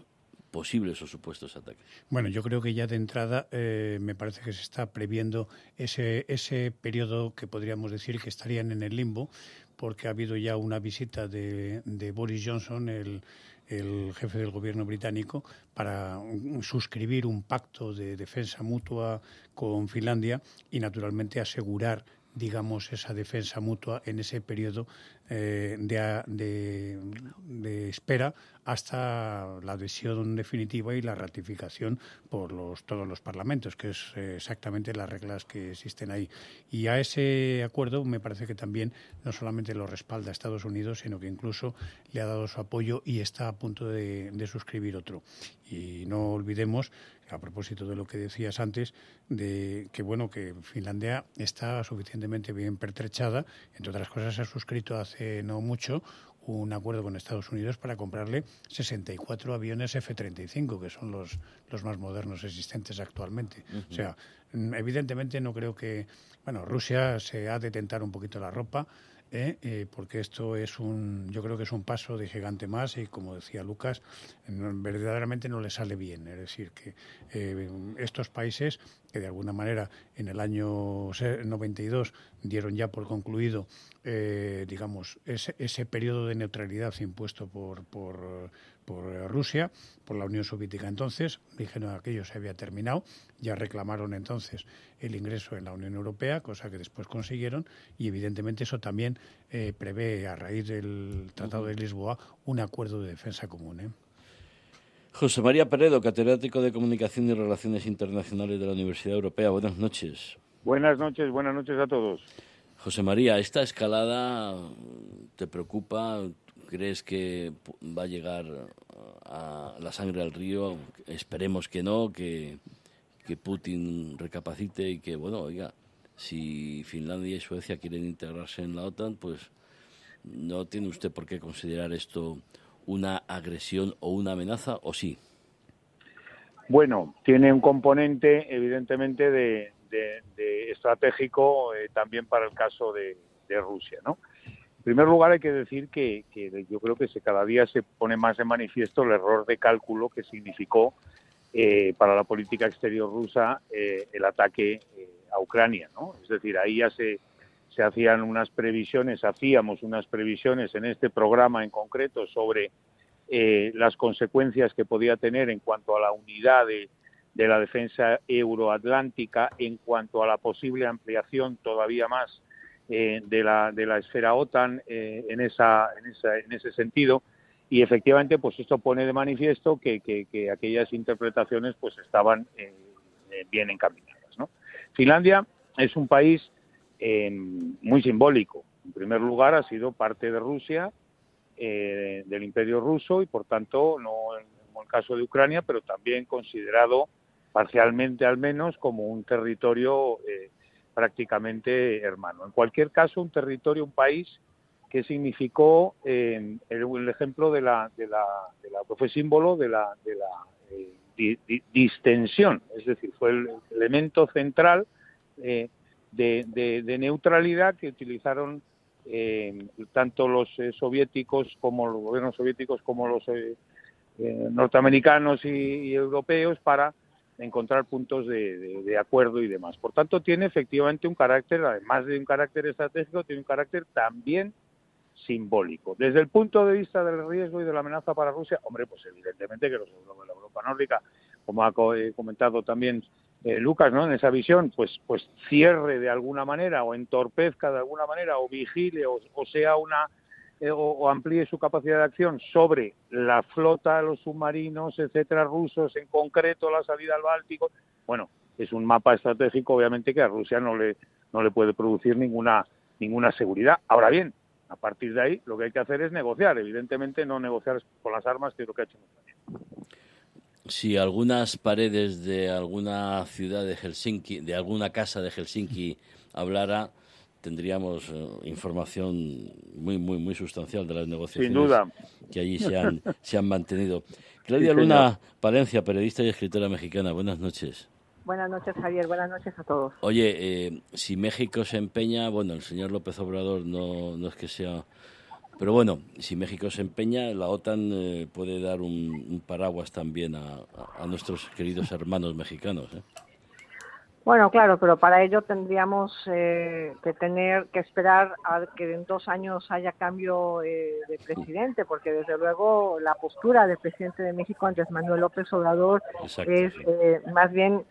posibles o supuestos ataques. Bueno, yo creo que ya de entrada eh, me parece que se está previendo ese, ese periodo que podríamos decir que estarían en el limbo, porque ha habido ya una visita de, de Boris Johnson, el, el jefe del gobierno británico para suscribir un pacto de defensa mutua con Finlandia y naturalmente asegurar digamos, esa defensa mutua en ese periodo eh, de, espera hasta la adhesión definitiva y la ratificación por los, todos los parlamentos, que es eh, exactamente las reglas que existen ahí. Y a ese acuerdo me parece que también no solamente lo respalda Estados Unidos, sino que incluso le ha dado su apoyo y está a punto de suscribir otro. Y no olvidemos a propósito de lo que decías antes, de que bueno que Finlandia está suficientemente bien pertrechada, entre otras cosas ha suscrito hace no mucho un acuerdo con Estados Unidos para comprarle 64 aviones F-35, que son los, los más modernos existentes actualmente. O sea, evidentemente no creo que, bueno, Rusia se ha de tentar un poquito la ropa, ¿eh? Eh, porque esto es un, yo creo que es un paso de gigante más y como decía Lucas, verdaderamente no le sale bien. Es decir, que eh, estos países que de alguna manera en el año 92 dieron ya por concluido, digamos, ese, ese periodo de neutralidad impuesto por, por por eh, Rusia, por la Unión Soviética entonces, dijeron que aquello se había terminado, ya reclamaron entonces el ingreso en la Unión Europea, cosa que después consiguieron, y evidentemente eso también eh, prevé, a raíz del Tratado de Lisboa, un acuerdo de defensa común. ¿eh? José María Peredo, catedrático de Comunicación y Relaciones Internacionales de la Universidad Europea. Buenas noches. Buenas noches, buenas noches a todos. José María, ¿esta escalada te preocupa? ¿Crees que va a llegar a la sangre al río? Esperemos que no, que, Putin recapacite y que, bueno, oiga, si Finlandia y Suecia quieren integrarse en la OTAN, pues no tiene usted por qué considerar esto una agresión o una amenaza, ¿o sí? Bueno, tiene un componente evidentemente de, estratégico eh, también para el caso de, de Rusia, ¿no? En primer lugar, hay que decir que, yo creo que se, cada día se pone más de manifiesto el error de cálculo que significó eh, para la política exterior rusa eh, el ataque eh, a Ucrania. ¿no? Es decir, ahí ya se, se hacían unas previsiones, hacíamos unas previsiones en este programa en concreto sobre las consecuencias que podía tener en cuanto a la unidad de, de la defensa euroatlántica, en cuanto a la posible ampliación todavía más eh, de, la, de la esfera OTAN eh, en, esa, en, esa, en ese sentido y efectivamente pues esto pone de manifiesto que, que, aquellas interpretaciones pues estaban eh, bien encaminadas. ¿no? Finlandia es un país muy simbólico. En primer lugar ha sido parte de Rusia, del Imperio ruso y por tanto no en el caso de Ucrania, pero también considerado parcialmente al menos como un territorio prácticamente hermano. En cualquier caso, un territorio, un país que significó eh, el, ejemplo de la, de la, de la fue símbolo de la, de la eh, distensión, es decir, fue el elemento central eh, de, neutralidad que utilizaron tanto los soviéticos como los gobiernos soviéticos como los norteamericanos y europeos para encontrar puntos de, acuerdo y demás. Por tanto, tiene efectivamente un carácter, además de un carácter estratégico, tiene un carácter también simbólico. Desde el punto de vista del riesgo y de la amenaza para Rusia, hombre, pues evidentemente que los de la Europa nórdica, como ha comentado también eh, Lucas, ¿no? En esa visión, pues, pues cierre de alguna manera o entorpezca de alguna manera o vigile o sea una eh, o, amplíe su capacidad de acción sobre la flota, los submarinos, etcétera, rusos, en concreto la salida al Báltico, bueno, es un mapa estratégico, obviamente, que a Rusia no le, no le puede producir ninguna, ninguna seguridad. Ahora bien, a partir de ahí, lo que hay que hacer es negociar, evidentemente no negociar con las armas, que es lo que ha hecho si algunas paredes de alguna ciudad de Helsinki, de alguna casa de Helsinki hablara, tendríamos eh, información muy, muy, muy sustancial de las negociaciones que allí se han, se han mantenido. Claudia Luna Palencia, periodista y escritora mexicana, buenas noches. Buenas noches, Javier. Buenas noches a todos. Oye, eh, si México se empeña, bueno, el señor López Obrador no, no es que sea... Pero bueno, si México se empeña, la OTAN eh, puede dar un, paraguas también a, a, nuestros queridos hermanos mexicanos. ¿eh? Bueno, claro, pero para ello tendríamos eh, que tener que esperar a que en dos años haya cambio eh, de presidente, porque desde luego la postura del presidente de México, Andrés Manuel López Obrador, es eh, más bien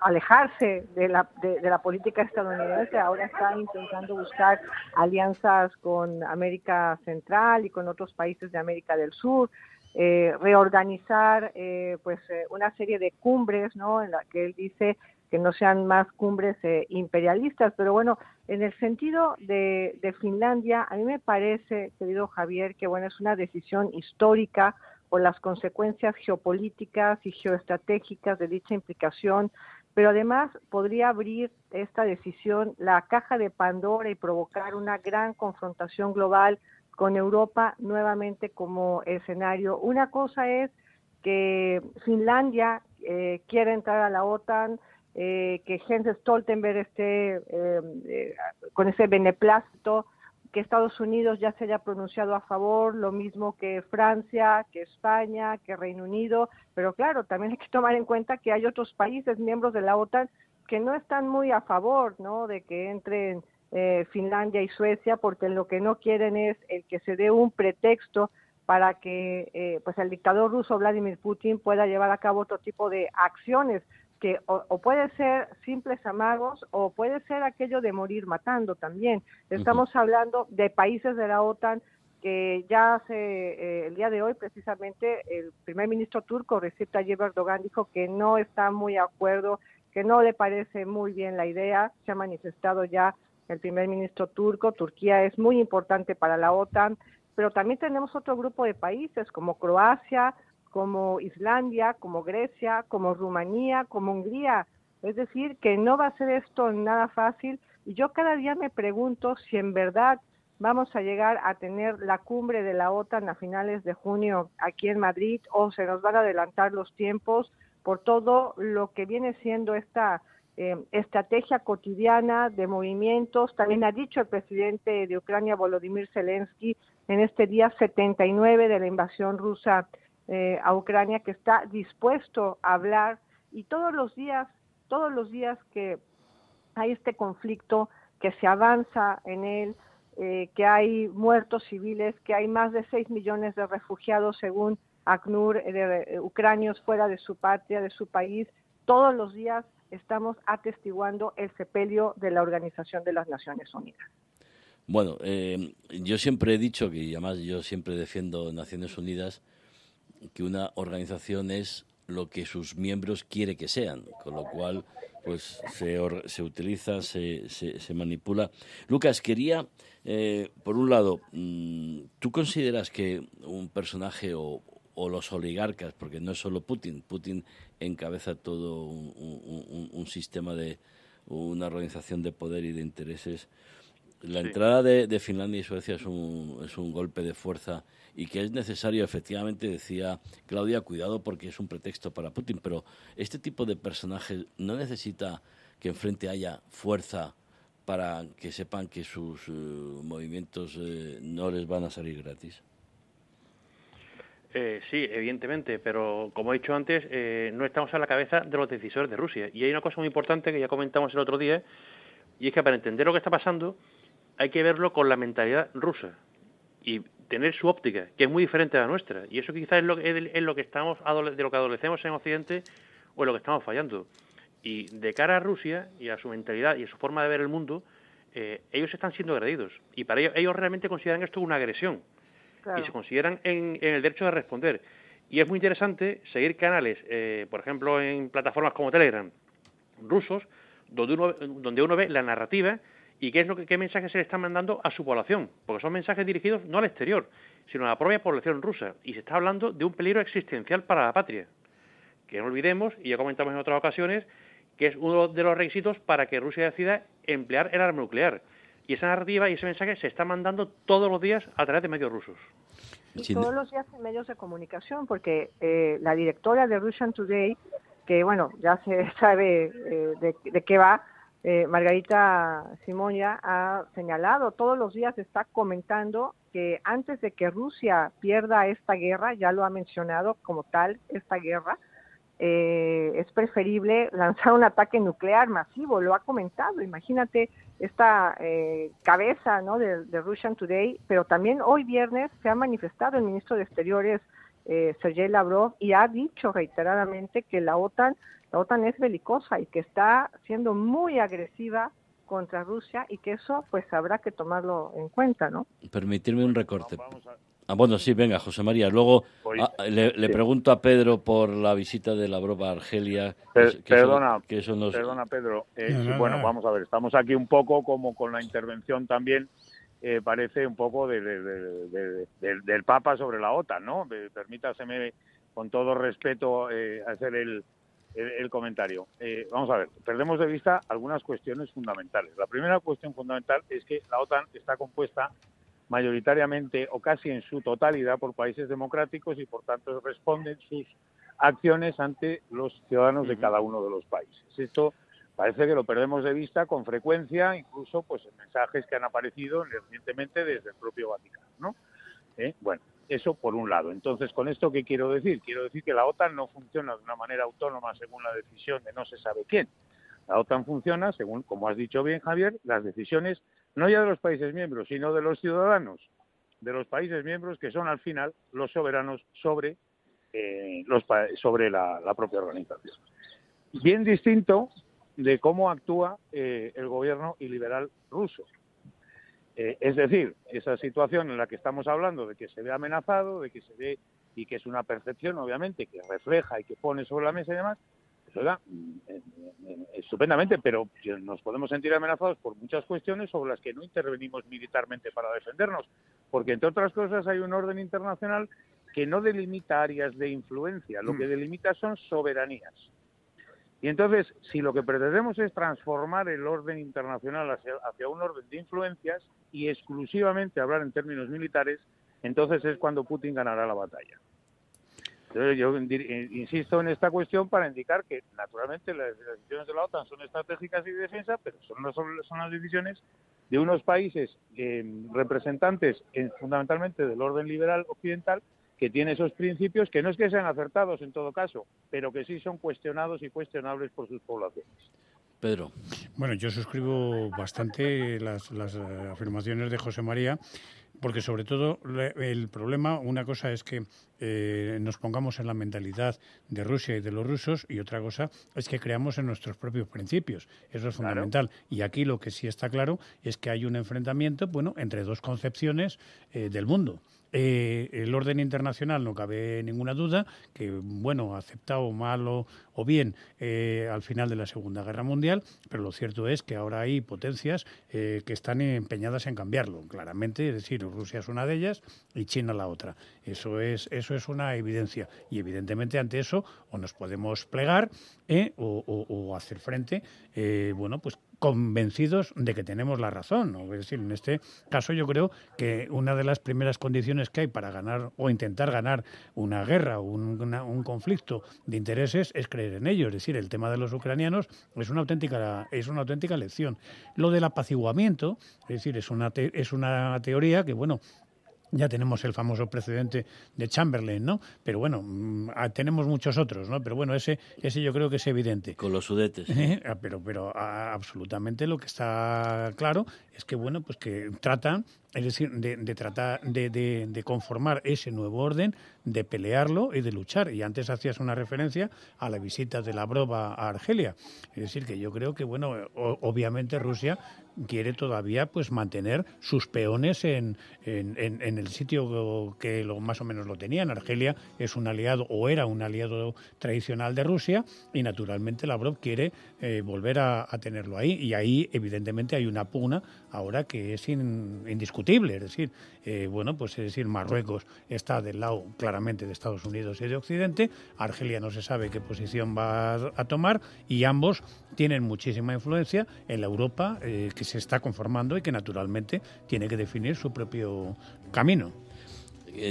alejarse de la, de, la política estadounidense. Ahora está intentando buscar alianzas con América Central y con otros países de América del Sur. Eh, reorganizar eh, pues eh, una serie de cumbres, ¿no? En la que él dice que no sean más cumbres imperialistas, pero bueno, en el sentido de, de, Finlandia, a mí me parece, querido Javier, que bueno, es una decisión histórica por las consecuencias geopolíticas y geoestratégicas de dicha implicación, pero además podría abrir esta decisión la caja de Pandora y provocar una gran confrontación global con Europa nuevamente como escenario. Una cosa es que Finlandia eh, quiere entrar a la OTAN, eh, que Jens Stoltenberg esté eh, con ese beneplácito, que Estados Unidos ya se haya pronunciado a favor, lo mismo que Francia, que España, que Reino Unido, pero claro, también hay que tomar en cuenta que hay otros países miembros de la OTAN que no están muy a favor, ¿no? De que entren eh, Finlandia y Suecia, porque lo que no quieren es el que se dé un pretexto para que eh, pues el dictador ruso Vladimir Putin pueda llevar a cabo otro tipo de acciones que o, puede ser simples amagos o puede ser aquello de morir matando también. Estamos hablando de países de la OTAN que ya hace eh, el día de hoy precisamente el primer ministro turco Recep Tayyip Erdogan dijo que no está muy de acuerdo, que no le parece muy bien la idea, se ha manifestado ya el primer ministro turco, Turquía es muy importante para la OTAN, pero también tenemos otro grupo de países como Croacia, como Islandia, como Grecia, como Rumanía, como Hungría. Es decir, que no va a ser esto nada fácil y yo cada día me pregunto si en verdad vamos a llegar a tener la cumbre de la OTAN a finales de junio aquí en Madrid o se nos van a adelantar los tiempos por todo lo que viene siendo esta eh, estrategia cotidiana de movimientos. También ha dicho el presidente de Ucrania, Volodymyr Zelensky, en este día 79 de la invasión rusa eh, a Ucrania que está dispuesto a hablar y todos los días, todos los días que hay este conflicto, que se avanza en él, eh, que hay muertos civiles, que hay más de 6 millones de refugiados según ACNUR, eh, de ucranios fuera de su patria, de su país, todos los días estamos atestiguando el sepelio de la Organización de las Naciones Unidas. Bueno, yo siempre he dicho que, y además yo siempre defiendo Naciones Unidas, que una organización es lo que sus miembros quiere que sean, con lo cual pues se, se utiliza, se, se, manipula. Lucas, quería, eh, por un lado, mm, ¿tú consideras que un personaje o, o, los oligarcas, porque no es solo Putin, Putin encabeza todo un, un, sistema de una organización de poder y de intereses, la entrada de, de, Finlandia y Suecia es un, es un golpe de fuerza y que es necesario, efectivamente, decía Claudia, cuidado porque es un pretexto para Putin, pero este tipo de personajes no necesita que enfrente haya fuerza para que sepan que sus eh, movimientos eh, no les van a salir gratis. Eh, sí, evidentemente, pero como he dicho antes, no estamos a la cabeza de los decisores de Rusia. Y hay una cosa muy importante que ya comentamos el otro día, y es que para entender lo que está pasando hay que verlo con la mentalidad rusa. Y tener su óptica, que es muy diferente a la nuestra. Y eso quizás es lo, es lo que estamos de lo que adolecemos en Occidente o en lo que estamos fallando. Y de cara a Rusia y a su mentalidad y a su forma de ver el mundo, eh, ellos están siendo agredidos. Y para ellos, ellos realmente consideran esto una agresión. Y se consideran en, el derecho de responder. Y es muy interesante seguir canales, eh, por ejemplo, en plataformas como Telegram, rusos, donde uno, donde uno ve la narrativa y qué es lo que qué mensajes se le están mandando a su población, porque son mensajes dirigidos no al exterior, sino a la propia población rusa, y se está hablando de un peligro existencial para la patria, que no olvidemos, y ya comentamos en otras ocasiones, que es uno de los requisitos para que Rusia decida emplear el arma nuclear. Y esa narrativa y ese mensaje se está mandando todos los días a través de medios rusos. Y todos los días en medios de comunicación, porque eh, la directora de Russian Today, que bueno, ya se sabe eh, de, de, qué va, eh, Margarita Simonia ha señalado, todos los días está comentando que antes de que Rusia pierda esta guerra, ya lo ha mencionado como tal, esta guerra, eh, es preferible lanzar un ataque nuclear masivo, lo ha comentado, imagínate esta eh, cabeza ¿no? de, de, Russian Today, pero también hoy viernes se ha manifestado el ministro de Exteriores, eh, Sergei Lavrov, y ha dicho reiteradamente que la OTAN la OTAN es belicosa y que está siendo muy agresiva contra Rusia y que eso pues habrá que tomarlo en cuenta, ¿no? Permitirme un recorte. Ah, bueno, sí, venga, José María. Luego ah, le, pregunto a Pedro por la visita de la broma a Argelia. perdona, perdona, Pedro. Eh, bueno, vamos a ver, estamos aquí un poco como con la intervención también, eh, parece un poco del Papa sobre la OTAN, ¿no? Permítaseme, con todo respeto, eh, hacer el, el, comentario. Eh, vamos a ver, perdemos de vista algunas cuestiones fundamentales. La primera cuestión fundamental es que la OTAN está compuesta mayoritariamente o casi en su totalidad por países democráticos y por tanto responden sus acciones ante los ciudadanos de cada uno de los países. Esto parece que lo perdemos de vista con frecuencia, incluso pues en mensajes que han aparecido recientemente desde el propio Vaticano, ¿no? ¿Eh? Bueno, eso por un lado. Entonces, ¿con esto qué quiero decir? Quiero decir que la OTAN no funciona de una manera autónoma según la decisión de no se sabe quién. La OTAN funciona según, como has dicho bien, Javier, las decisiones no ya de los países miembros, sino de los ciudadanos de los países miembros que son al final los soberanos sobre, eh, la, propia organización. Bien distinto de cómo actúa eh, el gobierno iliberal ruso. Eh, es decir, esa situación en la que estamos hablando de que se ve amenazado, de que se ve y que es una percepción, obviamente, que refleja y que pone sobre la mesa y demás, eso da mm, estupendamente, pero nos podemos sentir amenazados por muchas cuestiones sobre las que no intervenimos militarmente para defendernos, porque entre otras cosas hay un orden internacional que no delimita áreas de influencia, lo que mm. delimita son soberanías. Y entonces, si lo que pretendemos es transformar el orden internacional hacia, un orden de influencias y exclusivamente hablar en términos militares, entonces es cuando Putin ganará la batalla. Entonces yo insisto en esta cuestión para indicar que naturalmente las, decisiones de la OTAN son estratégicas y de defensa, pero son, son las decisiones de unos países eh, representantes fundamentalmente del orden liberal occidental que tiene esos principios que no es que sean acertados en todo caso, pero que sí son cuestionados y cuestionables por sus poblaciones. Pedro. Bueno, yo suscribo bastante las, las eh, afirmaciones de José María porque sobre todo el problema, una cosa es que eh, nos pongamos en la mentalidad de Rusia y de los rusos y otra cosa es que creamos en nuestros propios principios. Eso es fundamental. Y aquí lo que sí está claro es que hay un enfrentamiento, bueno, entre dos concepciones eh, del mundo. Eh, el orden internacional no cabe ninguna duda que, bueno, aceptado mal o, bien eh, al final de la Segunda Guerra Mundial, pero lo cierto es que ahora hay potencias eh, que están empeñadas en cambiarlo, claramente, es decir, Rusia es una de ellas y China la otra. Eso es, eso es una evidencia y evidentemente ante eso o nos podemos plegar o, o, hacer frente, bueno, pues convencidos de que tenemos la razón. Es decir, en este caso yo creo que una de las primeras condiciones que hay para ganar o intentar ganar una guerra o un, conflicto de intereses es creer en ello. Es decir, el tema de los ucranianos es una auténtica, es una auténtica lección. Lo del apaciguamiento, es decir, es una, es una teoría que, bueno, ya tenemos el famoso precedente de Chamberlain, ¿no? Pero bueno, mm, ah, tenemos muchos otros, ¿no? Pero bueno, ese, ese yo creo que es evidente. Con los sudetes. Ah, pero, pero ah, absolutamente lo que está claro es que, bueno, pues que tratan es decir, de, tratar de, de, conformar ese nuevo orden, de pelearlo y de luchar. Y antes hacías una referencia a la visita de la Brova a Argelia. Es decir, que yo creo que, bueno, obviamente Rusia quiere todavía pues mantener sus peones en, en, el sitio que lo, más o menos lo tenían. Argelia es un aliado o era un aliado tradicional de Rusia y naturalmente Lavrov quiere eh, volver a, tenerlo ahí. Y ahí evidentemente hay una pugna ahora que es indiscutible. Es decir, eh, bueno, pues es decir, Marruecos está del lado claramente de Estados Unidos y de Occidente. Argelia no se sabe qué posición va a, tomar y ambos tienen muchísima influencia en la Europa eh, que se está conformando y que naturalmente tiene que definir su propio camino.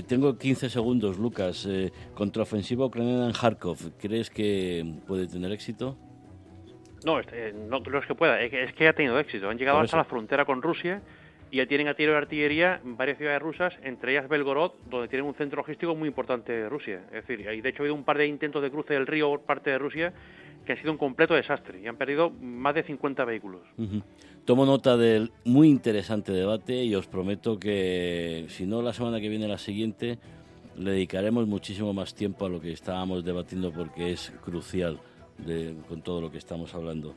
Tengo 15 segundos, Lucas. Contraofensiva ucraniana en Kharkov. ¿Crees que puede tener éxito? No, este, no creo que pueda. Es que, ha tenido éxito. Han llegado hasta la frontera con Rusia y ya tienen a tiro de artillería varias ciudades rusas, entre ellas Belgorod, donde tienen un centro logístico muy importante de Rusia. Es decir, de hecho ha habido un par de intentos de cruce del río por parte de Rusia que ha sido un completo desastre y han perdido más de 50 vehículos. Tomo nota del muy interesante debate y os prometo que, si no la semana que viene, la siguiente, le dedicaremos muchísimo más tiempo a lo que estábamos debatiendo porque es crucial con todo lo que estamos hablando.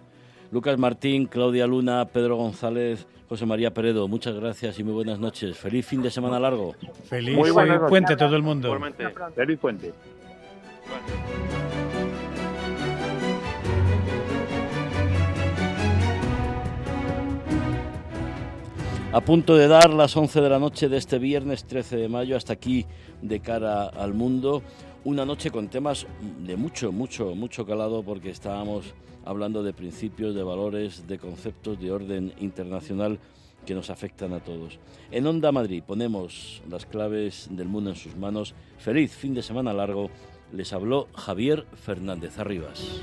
Lucas Martín, Claudia Luna, Pedro González, José María Peredo, muchas gracias y muy buenas noches. Feliz fin de semana largo. Feliz, muy puente todo el mundo. Feliz puente. A punto de dar las 11 de la noche de este viernes 13 de mayo, hasta aquí de cara al mundo. Una noche con temas de mucho, mucho, mucho calado porque estábamos hablando de principios, de valores, de conceptos de orden internacional que nos afectan a todos. En Onda Madrid ponemos las claves del mundo en sus manos. Feliz fin de semana largo. Les habló Javier Fernández Arribas.